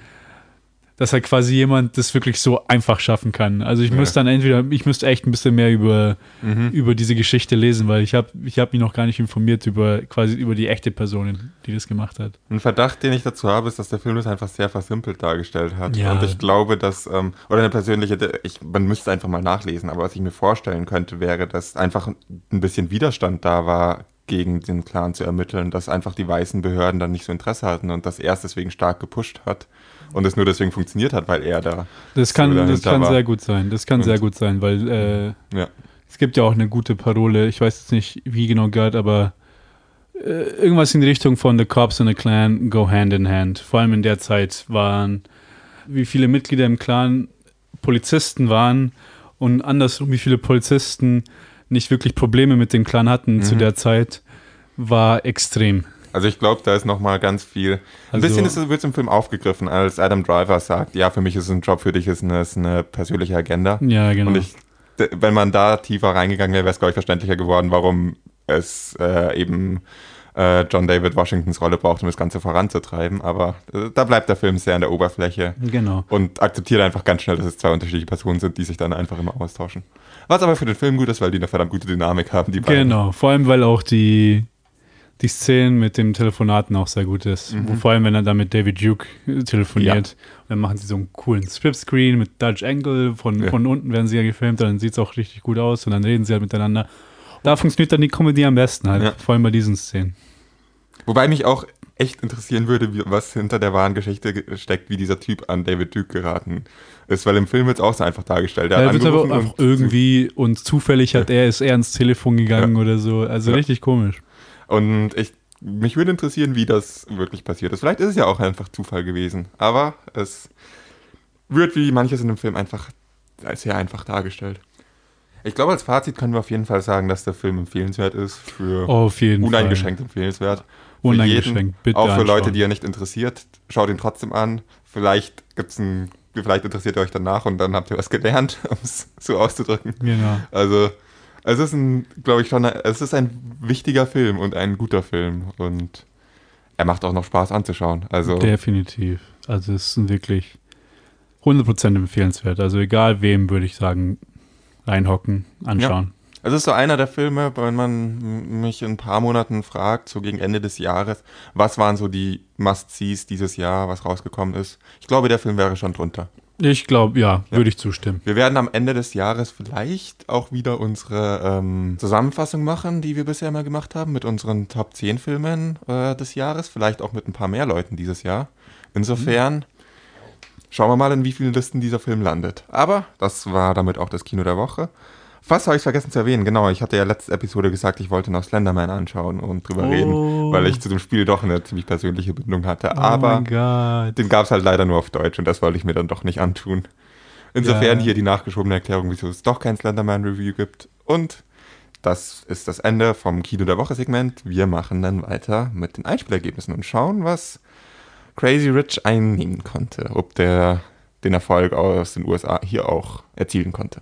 Speaker 2: Dass halt quasi jemand das wirklich so einfach schaffen kann. Also ich
Speaker 1: Ja.
Speaker 2: müsste dann entweder, ich müsste echt ein bisschen mehr über,
Speaker 1: Mhm.
Speaker 2: über diese Geschichte lesen, weil ich habe ich hab mich noch gar nicht informiert über quasi über die echte Person, die das gemacht hat.
Speaker 1: Ein Verdacht, den ich dazu habe, ist, dass der Film das einfach sehr versimpelt dargestellt hat.
Speaker 2: Ja.
Speaker 1: Und ich glaube, dass, ähm, oder eine persönliche, ich, man müsste einfach mal nachlesen, aber was ich mir vorstellen könnte, wäre, dass einfach ein bisschen Widerstand da war, gegen den Clan zu ermitteln, dass einfach die weißen Behörden dann nicht so Interesse hatten und dass er es deswegen stark gepusht hat und es nur deswegen funktioniert hat, weil er da.
Speaker 2: Das
Speaker 1: so
Speaker 2: kann, das
Speaker 1: dahinter
Speaker 2: kann
Speaker 1: war.
Speaker 2: sehr gut sein. Das kann
Speaker 1: Und-
Speaker 2: sehr gut sein, weil äh,
Speaker 1: Ja.
Speaker 2: es gibt ja auch eine gute Parole. Ich weiß jetzt nicht, wie genau gehört, aber äh, irgendwas in die Richtung von The Cops and the Clan go hand in hand. Vor allem in der Zeit waren, wie viele Mitglieder im Clan Polizisten waren und andersrum, wie viele Polizisten nicht wirklich Probleme mit dem Clan hatten zu
Speaker 1: Mhm.
Speaker 2: der Zeit, war extrem.
Speaker 1: Also ich glaube, da ist noch mal ganz viel. Ein
Speaker 2: Also-
Speaker 1: bisschen wird es im Film aufgegriffen, als Adam Driver sagt, ja, für mich ist es ein Job, für dich ist eine, ist eine persönliche Agenda.
Speaker 2: Ja, genau.
Speaker 1: Und ich, wenn man da tiefer reingegangen wäre, wäre es, glaube ich, verständlicher geworden, warum es äh, eben äh, John David Washingtons Rolle braucht, um das Ganze voranzutreiben. Aber äh, da bleibt der Film sehr an der Oberfläche
Speaker 2: genau.
Speaker 1: und akzeptiert einfach ganz schnell, dass es zwei unterschiedliche Personen sind, die sich dann einfach immer austauschen. Was aber für den Film gut ist, weil die eine verdammt gute Dynamik haben, die beiden.
Speaker 2: Genau, vor allem, weil auch die, die Szenen mit dem Telefonaten auch sehr gut ist.
Speaker 1: Mhm.
Speaker 2: Vor allem, wenn er dann mit David Duke äh, telefoniert. Und dann machen sie so einen coolen Strip-Screen mit Dutch Angle. Von,
Speaker 1: Ja.
Speaker 2: von unten werden sie ja gefilmt, dann sieht es auch richtig gut aus und dann reden sie halt miteinander. Da funktioniert dann die Comedy am besten halt,
Speaker 1: Ja.
Speaker 2: vor allem bei diesen Szenen.
Speaker 1: Wobei mich auch echt interessieren würde, wie, was hinter der wahren Geschichte ge- steckt, wie dieser Typ an David Duke geraten ist, weil im Film wird es auch so einfach dargestellt.
Speaker 2: Er
Speaker 1: hat
Speaker 2: wird aber auch
Speaker 1: und-
Speaker 2: irgendwie und zufällig hat er ist er ins Telefon gegangen oder so. Also
Speaker 1: Ja.
Speaker 2: richtig komisch.
Speaker 1: Und ich, mich würde interessieren, wie das wirklich passiert ist. Vielleicht ist es ja auch einfach Zufall gewesen, aber es wird wie manches in dem Film einfach sehr einfach dargestellt. Ich glaube, als Fazit können wir auf jeden Fall sagen, dass der Film empfehlenswert ist für
Speaker 2: Auf jeden
Speaker 1: uneingeschränkt empfehlenswert.
Speaker 2: Fall.
Speaker 1: Für
Speaker 2: Uneingeschränkt.
Speaker 1: jeden,
Speaker 2: Bitte
Speaker 1: auch für Leute,
Speaker 2: anschauen.
Speaker 1: die er nicht interessiert, schaut ihn trotzdem an. Vielleicht gibt's ein, vielleicht interessiert ihr euch danach und dann habt ihr was gelernt, um es so auszudrücken.
Speaker 2: Genau.
Speaker 1: Also, es ist ein, glaube ich schon, es ist ein wichtiger Film und ein guter Film und er macht auch noch Spaß anzuschauen. Also,
Speaker 2: Definitiv. Also es ist wirklich 100% empfehlenswert. Also egal wem, würde ich sagen, reinhocken, anschauen.
Speaker 1: es ist so einer der Filme, wenn man mich in ein paar Monaten fragt, so gegen Ende des Jahres, was waren so die Must-Sees dieses Jahr, was rausgekommen ist. Ich glaube, der Film wäre schon drunter.
Speaker 2: Ich glaube, ja,
Speaker 1: Ja.
Speaker 2: würde ich zustimmen.
Speaker 1: Wir werden am Ende des Jahres vielleicht auch wieder unsere ähm, Zusammenfassung machen, die wir bisher mal gemacht haben, mit unseren Top 10 Filmen äh, des Jahres. Vielleicht auch mit ein paar mehr Leuten dieses Jahr. Insofern schauen wir mal, in wie vielen Listen dieser Film landet. Aber das war damit auch das Kino der Woche. Fast habe ich vergessen zu erwähnen, genau, ich hatte ja letzte Episode gesagt, ich wollte noch Slenderman anschauen und drüber
Speaker 2: Oh.
Speaker 1: reden, weil ich zu dem Spiel doch eine ziemlich persönliche Bindung hatte.
Speaker 2: oh
Speaker 1: Aber den gab es halt leider nur auf Deutsch und das wollte ich mir dann doch nicht antun. Insofern
Speaker 2: Ja.
Speaker 1: hier die nachgeschobene Erklärung, wieso es doch kein Slenderman-Review gibt. Und das ist das Ende vom Kino der Woche-Segment. Wir machen dann weiter mit den Einspielergebnissen und schauen, was Crazy Rich einnehmen konnte. Ob der den Erfolg aus den USA hier auch erzielen konnte.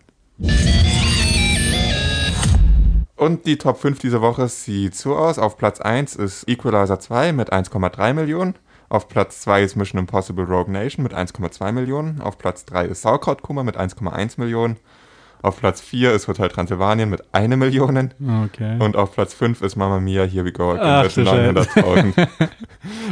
Speaker 1: Und die Top 5 dieser Woche sieht so aus. Auf Platz 1 ist Equalizer 2 mit 1,3 Millionen. Auf Platz 2 ist Mission Impossible Rogue Nation mit 1,2 Millionen. Auf Platz 3 ist Sauerkrautkummer mit 1,1 Millionen. Auf Platz 4 ist Hotel Transylvanien mit 1 Million.
Speaker 2: Okay.
Speaker 1: Und auf Platz 5 ist Mamma Mia, Here We Go
Speaker 2: Ach
Speaker 1: Again
Speaker 2: du
Speaker 1: mit 900.000.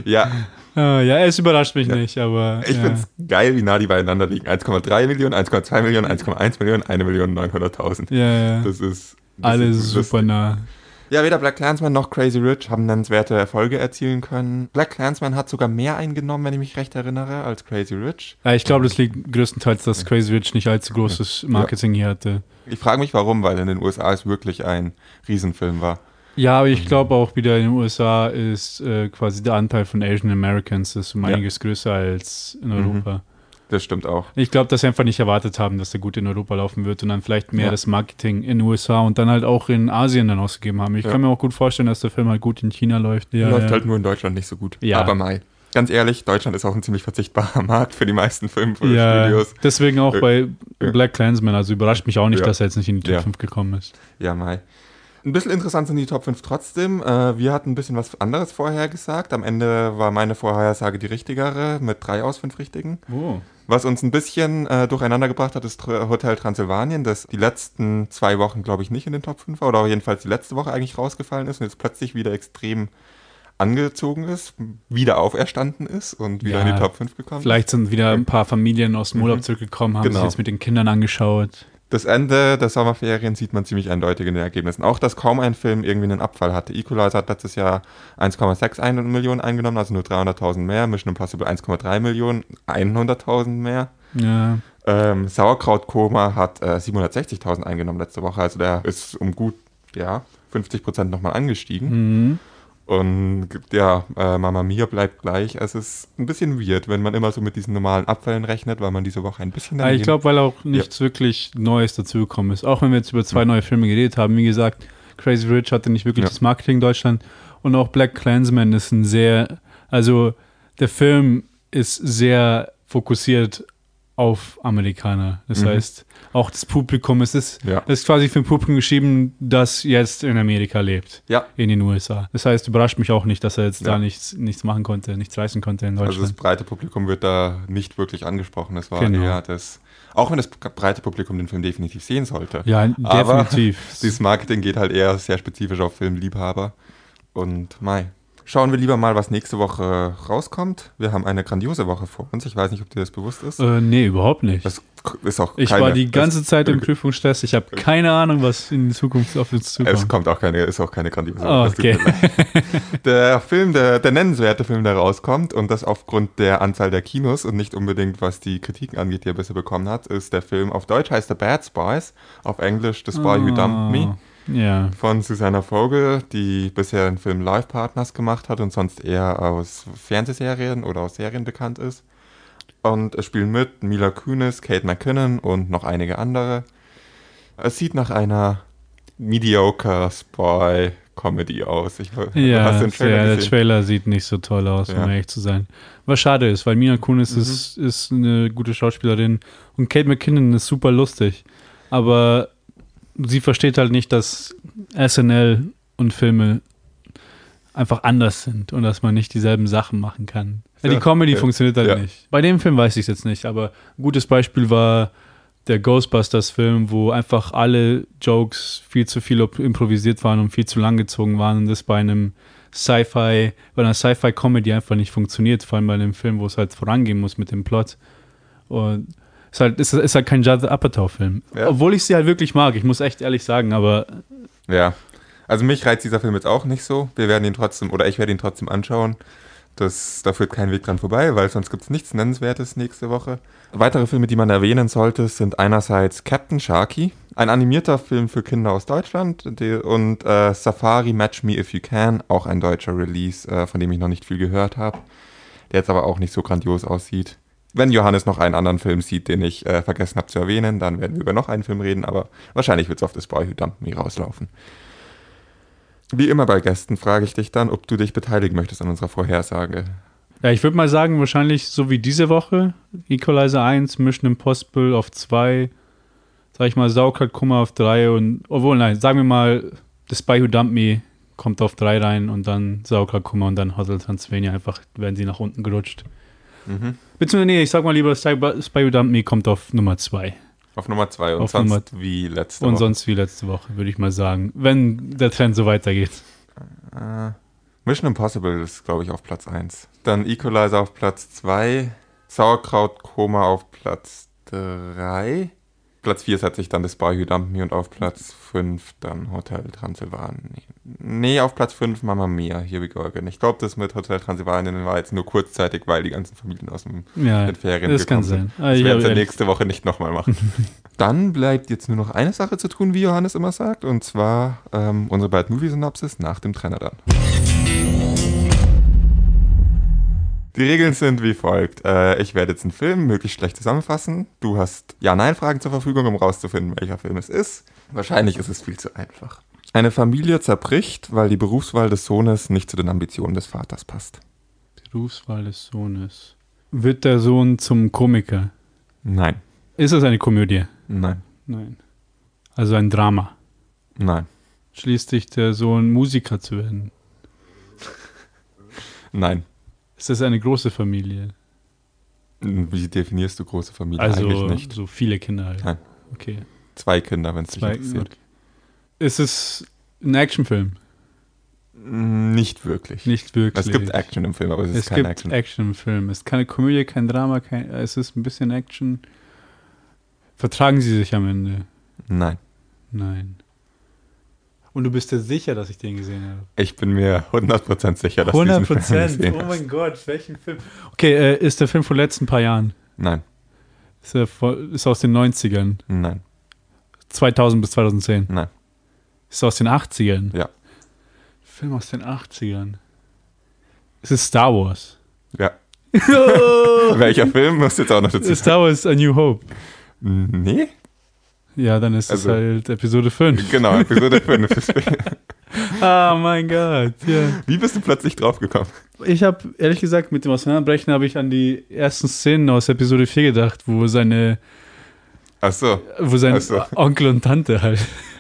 Speaker 1: ja,
Speaker 2: ja, es überrascht mich nicht, aber.
Speaker 1: Ich
Speaker 2: ja.
Speaker 1: finde es geil, wie nah die beieinander liegen. 1,3 Millionen, 1,2 Millionen, 1,1 Millionen, 1 Million 900.000.
Speaker 2: Ja, ja.
Speaker 1: Das ist. das
Speaker 2: Alle
Speaker 1: ist
Speaker 2: super nah.
Speaker 1: Ja, weder Black Clansman noch Crazy Rich haben nennenswerte Erfolge erzielen können. Black Clansman hat sogar mehr eingenommen, wenn ich mich recht erinnere, als Crazy Rich.
Speaker 2: Ja, ich glaube, das liegt größtenteils, dass Crazy Rich nicht allzu großes Marketing hier hatte.
Speaker 1: Ich frage mich warum, weil in den USA es wirklich ein Riesenfilm war.
Speaker 2: Ja, aber ich glaube auch wieder in den USA ist äh, quasi der Anteil von Asian Americans ist um
Speaker 1: Ja.
Speaker 2: einiges größer als in
Speaker 1: Mhm.
Speaker 2: Europa.
Speaker 1: Das stimmt auch.
Speaker 2: Ich glaube, dass sie einfach nicht erwartet haben, dass der gut in Europa laufen wird und dann vielleicht mehr
Speaker 1: Ja.
Speaker 2: das Marketing in den USA und dann halt auch in Asien dann ausgegeben haben. Ich
Speaker 1: Ja.
Speaker 2: kann mir auch gut vorstellen, dass der Film halt gut in China läuft. Ja,
Speaker 1: Läuft halt nur in Deutschland nicht so gut.
Speaker 2: Ja.
Speaker 1: Aber Mai. Ganz ehrlich, Deutschland ist auch ein ziemlich verzichtbarer Markt für die meisten
Speaker 2: ja,
Speaker 1: Filmstudios.
Speaker 2: deswegen auch
Speaker 1: Äh,
Speaker 2: bei. Black Clansman. Also überrascht mich auch nicht, dass er jetzt nicht in die Top
Speaker 1: Ja.
Speaker 2: 5 gekommen ist.
Speaker 1: Ja, Mai. Ein bisschen interessant sind die Top 5 trotzdem. Äh, wir hatten ein bisschen was anderes vorhergesagt. Am Ende war meine Vorhersage die richtigere mit drei aus fünf richtigen.
Speaker 2: Oh.
Speaker 1: Was uns ein bisschen äh, durcheinander gebracht hat, ist Hotel Transsilvanien, das die letzten zwei Wochen, glaube ich, nicht in den Top 5 war oder jedenfalls die letzte Woche eigentlich rausgefallen ist und jetzt plötzlich wieder extrem angezogen ist, wieder auferstanden ist und wieder
Speaker 2: Ja,
Speaker 1: in die Top 5 gekommen
Speaker 2: Vielleicht sind wieder ein paar Familien aus dem Urlaub
Speaker 1: Mhm.
Speaker 2: zurückgekommen, haben
Speaker 1: Genau.
Speaker 2: sich jetzt mit den Kindern angeschaut.
Speaker 1: Das Ende der Sommerferien sieht man ziemlich eindeutig in den Ergebnissen. Auch, dass kaum ein Film irgendwie einen Abfall hatte. Equalizer hat letztes Jahr 1,6 Millionen eingenommen, also nur 300.000 mehr. Mission Impossible 1,3 Millionen, 100.000 mehr.
Speaker 2: Ja.
Speaker 1: Ähm, Sauerkrautkoma hat äh, 760.000 eingenommen letzte Woche. Also der ist um gut, ja, 50 Prozent nochmal angestiegen.
Speaker 2: Mhm.
Speaker 1: Und ja, äh, Mama Mia bleibt gleich. Es ist ein bisschen weird, wenn man immer so mit diesen normalen Abfällen rechnet, weil man diese Woche ein bisschen
Speaker 2: Ja, ich glaube, weil auch nichts wirklich Neues dazugekommen ist. Auch wenn wir jetzt über zwei neue Filme geredet haben. Wie gesagt, Crazy Rich hatte nicht wirklich
Speaker 1: Ja.
Speaker 2: das Marketing in Deutschland. Und auch Black Clansman ist ein sehr, also der Film ist sehr fokussiert auf Amerikaner. Das
Speaker 1: Mhm.
Speaker 2: heißt, auch das Publikum, es ist,
Speaker 1: Ja.
Speaker 2: das ist quasi für ein Publikum geschrieben, das jetzt in Amerika lebt,
Speaker 1: Ja,
Speaker 2: in den USA. Das heißt, überrascht mich auch nicht, dass er jetzt
Speaker 1: Ja.
Speaker 2: da nichts, nichts machen konnte, nichts reißen konnte in
Speaker 1: Also das
Speaker 2: Deutschland.
Speaker 1: breite Publikum wird da nicht wirklich angesprochen. Es war
Speaker 2: Genau.
Speaker 1: eher das, auch wenn das breite Publikum den Film definitiv sehen sollte.
Speaker 2: ja,
Speaker 1: aber
Speaker 2: definitiv.
Speaker 1: Dieses Marketing geht halt eher sehr spezifisch auf Filmliebhaber. Und Mai. Schauen wir lieber mal, was nächste Woche rauskommt. Wir haben eine grandiose Woche vor uns. Ich weiß nicht, ob dir das bewusst ist.
Speaker 2: Äh, nee, überhaupt nicht.
Speaker 1: Das ist auch
Speaker 2: Ich
Speaker 1: keine,
Speaker 2: war die ganze
Speaker 1: es,
Speaker 2: Zeit im Prüfungsstress. Ich habe keine Ahnung, was in Zukunft auf uns
Speaker 1: Es
Speaker 2: zukommt.
Speaker 1: kommt auch keine, ist auch keine grandiose
Speaker 2: Oh,
Speaker 1: Woche. Es
Speaker 2: okay.
Speaker 1: Der Film, der, der nennenswerte Film, der rauskommt, und das aufgrund der Anzahl der Kinos und nicht unbedingt, was die Kritiken angeht, die er bisher bekommen hat, ist der Film auf Deutsch heißt The Bad Spies, auf Englisch The Spy Who Dumped Me.
Speaker 2: Ja.
Speaker 1: von Susanna Vogel, die bisher den Film Live Partners gemacht hat und sonst eher aus Fernsehserien oder aus Serien bekannt ist. Und es spielen mit Mila Kunis, Kate McKinnon und noch einige andere. Es sieht nach einer mediocre Spy-Comedy aus. Ich,
Speaker 2: Ja,
Speaker 1: den Trailer
Speaker 2: der, der? Trailer sieht nicht so toll aus, um
Speaker 1: Ja.
Speaker 2: ehrlich zu sein. Was schade ist, weil Mina Kunis
Speaker 1: Mhm.
Speaker 2: ist, ist eine gute Schauspielerin und Kate McKinnon ist super lustig. Aber sie versteht halt nicht, dass SNL und Filme einfach anders sind und dass man nicht dieselben Sachen machen kann. Ja, die Comedy
Speaker 1: ja,
Speaker 2: funktioniert halt
Speaker 1: ja.
Speaker 2: nicht. Bei dem Film weiß ich es jetzt nicht, aber ein gutes Beispiel war der Ghostbusters-Film, wo einfach alle Jokes viel zu viel improvisiert waren und viel zu lang gezogen waren und das bei einem Sci-Fi, bei einer Sci-Fi-Comedy einfach nicht funktioniert, vor allem bei einem Film, wo es halt vorangehen muss mit dem Plot. Und ist halt, es ist halt kein Judd Apatow-Film.
Speaker 1: Ja.
Speaker 2: Obwohl ich sie halt wirklich mag, ich muss echt ehrlich sagen, aber
Speaker 1: Ja. Also mich reizt dieser Film jetzt auch nicht so. Wir werden ihn trotzdem, oder ich werde ihn trotzdem anschauen. Das, da führt kein Weg dran vorbei, weil sonst gibt es nichts Nennenswertes nächste Woche. Weitere Filme, die man erwähnen sollte, sind einerseits Captain Sharky, ein animierter Film für Kinder aus Deutschland die, und äh, Safari Match Me If You Can, auch ein deutscher Release, äh, von dem ich noch nicht viel gehört habe, der jetzt aber auch nicht so grandios aussieht. Wenn Johannes noch einen anderen Film sieht, den ich äh, vergessen habe zu erwähnen, dann werden wir über noch einen Film reden, aber wahrscheinlich wird es auf das Boy Who Dumped Me rauslaufen. Wie immer bei Gästen frage ich dich dann, ob du dich beteiligen möchtest an unserer Vorhersage.
Speaker 2: Ja, ich würde mal sagen, wahrscheinlich so wie diese Woche. Equalizer 1, Mission Impossible auf 2, sag ich mal, Saukat Kummer auf 3 und, obwohl, nein, sagen wir mal, The Spy Who Dumped Me kommt auf 3 rein und dann Saukat Kummer und dann Hotel Transylvania, einfach werden sie nach unten gerutscht.
Speaker 1: Mhm.
Speaker 2: Beziehungsweise, nee, ich sag mal lieber, Spy Who Dumped Me kommt auf Nummer 2
Speaker 1: Auf Nummer zwei und
Speaker 2: Auf
Speaker 1: sonst
Speaker 2: Nummer-
Speaker 1: wie letzte
Speaker 2: und
Speaker 1: Woche.
Speaker 2: sonst wie letzte Woche, würde ich mal sagen, wenn der Trend so weitergeht.
Speaker 1: Äh, Mission Impossible ist, glaube ich, auf Platz 1. Dann Equalizer auf Platz 2. Sauerkraut Koma auf Platz 3. Platz 4 setze ich dann das Who Dumped Me und auf Platz 5 dann Hotel Transylvanien. Nee, auf Platz 5 Mama Mia, Here We Go Again. Ich glaube, das mit Hotel Transylvanien war jetzt nur kurzzeitig, weil die ganzen Familien aus dem
Speaker 2: Ja,
Speaker 1: den Ferien
Speaker 2: das kann
Speaker 1: gekommen
Speaker 2: sein.
Speaker 1: sind.
Speaker 2: Ah,
Speaker 1: Das
Speaker 2: ich
Speaker 1: werden sie nächste Woche nicht nochmal machen. Dann bleibt jetzt nur noch eine Sache zu tun, wie Johannes immer sagt, und zwar ähm, unsere beiden Movie-Synopsis nach dem Trenner dann. Die Regeln sind wie folgt. Äh, ich werde jetzt einen Film möglichst schlecht zusammenfassen. Du hast Ja-Nein-Fragen zur Verfügung, um rauszufinden, welcher Film es ist. Wahrscheinlich ist es viel zu einfach. Eine Familie zerbricht, weil die Berufswahl des Sohnes nicht zu den Ambitionen des Vaters passt.
Speaker 2: Berufswahl des Sohnes. Wird der Sohn zum Komiker?
Speaker 1: Nein,
Speaker 2: Ist es eine Komödie?
Speaker 1: nein,
Speaker 2: Nein. Also ein Drama.
Speaker 1: nein,
Speaker 2: Schließlich der Sohn Musiker zu werden.
Speaker 1: nein.
Speaker 2: Ist das eine große Familie?
Speaker 1: Wie definierst du große Familie?
Speaker 2: Also
Speaker 1: Eigentlich nicht.
Speaker 2: so viele Kinder halt.
Speaker 1: Nein.
Speaker 2: Okay.
Speaker 1: Zwei Kinder, wenn es dich
Speaker 2: Zwei,
Speaker 1: interessiert.
Speaker 2: okay. Ist es ein Actionfilm?
Speaker 1: Mm, Nicht wirklich.
Speaker 2: Nicht wirklich.
Speaker 1: Es gibt Action im Film, aber es ist
Speaker 2: Es
Speaker 1: kein
Speaker 2: gibt
Speaker 1: Action.
Speaker 2: Action. im Film. Es ist keine Komödie, kein Drama, kein, es ist ein bisschen Action. Vertragen sie sich am Ende?
Speaker 1: Nein.
Speaker 2: Nein. Und du bist dir sicher, dass ich den gesehen habe?
Speaker 1: Ich bin mir 100% sicher, dass du
Speaker 2: 100
Speaker 1: diesen Film
Speaker 2: Prozent.
Speaker 1: gesehen
Speaker 2: Oh
Speaker 1: hast.
Speaker 2: mein Gott, welchen Film? Okay, äh, ist der Film von den letzten paar Jahren?
Speaker 1: Nein,
Speaker 2: Ist, er vor, ist aus den 90ern?
Speaker 1: nein,
Speaker 2: 2000 bis 2010?
Speaker 1: nein.
Speaker 2: Ist aus den 80ern?
Speaker 1: Ja.
Speaker 2: Film aus den 80ern. Es ist Star Wars.
Speaker 1: Ja. Welcher Film musst du jetzt auch noch dazu sagen?
Speaker 2: Star Wars A New Hope.
Speaker 1: Nee?
Speaker 2: Ja, dann ist
Speaker 1: Also-
Speaker 2: es halt Episode 5.
Speaker 1: Genau, Episode 5.
Speaker 2: Oh mein Gott, ja.
Speaker 1: Wie bist du plötzlich draufgekommen?
Speaker 2: Ich habe ehrlich gesagt mit dem Auseinanderbrechen habe ich an die ersten Szenen aus Episode 4 gedacht, wo seine
Speaker 1: Ach so.
Speaker 2: wo sein
Speaker 1: Ach so.
Speaker 2: Onkel und Tante halt,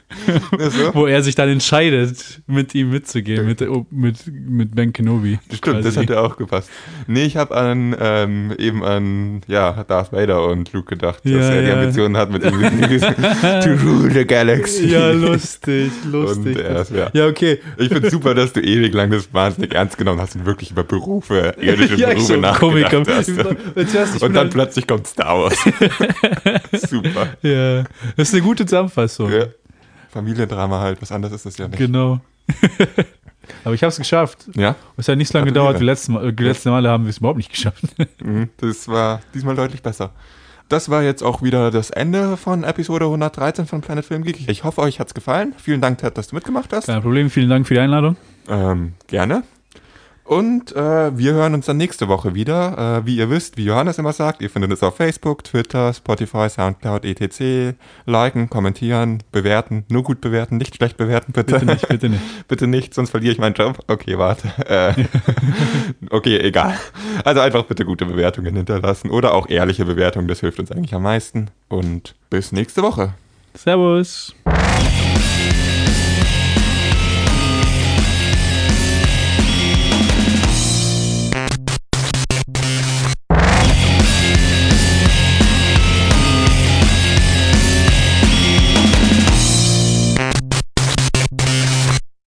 Speaker 1: so.
Speaker 2: wo er sich dann entscheidet, mit ihm mitzugehen, mit, der- mit, mit Ben Kenobi.
Speaker 1: Stimmt, das
Speaker 2: quasi.
Speaker 1: hat ja auch gepasst. Nee, ich habe an ähm, eben an ja, Darth Vader und Luke gedacht, dass
Speaker 2: Ja,
Speaker 1: er die
Speaker 2: ja.
Speaker 1: Ambitionen hat, mit ihm to rule the galaxy.
Speaker 2: Ja, lustig, lustig.
Speaker 1: Und er ist, ja.
Speaker 2: ja, okay.
Speaker 1: Ich finde super, dass du ewig lang das wahnsinnig ernst genommen hast und wirklich über Berufe, irdische
Speaker 2: ja,
Speaker 1: Berufe
Speaker 2: so
Speaker 1: nachgedacht
Speaker 2: Komiker.
Speaker 1: hast.
Speaker 2: Zuerst,
Speaker 1: Und dann plötzlich kommt Star Wars. super.
Speaker 2: Ja, das ist eine gute Zusammenfassung.
Speaker 1: Ja. Familiendrama halt, was anderes ist das ja nicht.
Speaker 2: Genau. Aber ich habe es geschafft.
Speaker 1: Ja,
Speaker 2: Es hat nicht so lange gedauert wie letztes Mal. äh, Die letzten Male haben wir es überhaupt nicht geschafft.
Speaker 1: mhm, das war diesmal deutlich besser. Das war jetzt auch wieder das Ende von Episode 113 von Planet Film Geek. Ich hoffe, euch hat's gefallen. Vielen Dank, Ted, dass du mitgemacht hast.
Speaker 2: Kein Problem. Vielen Dank für die Einladung.
Speaker 1: Ähm, gerne. Und äh, wir hören uns dann nächste Woche wieder. Äh, wie ihr wisst, wie Johannes immer sagt, ihr findet es auf Facebook, Twitter, Spotify, Soundcloud, etc. Liken, kommentieren, bewerten. Nur gut bewerten, nicht schlecht bewerten, bitte.
Speaker 2: Bitte nicht, bitte nicht.
Speaker 1: bitte nicht, sonst verliere ich meinen Job. Okay, warte. Äh, okay, egal. Also einfach bitte gute Bewertungen hinterlassen oder auch ehrliche Bewertungen, das hilft uns eigentlich am meisten. Und bis nächste Woche.
Speaker 2: Servus.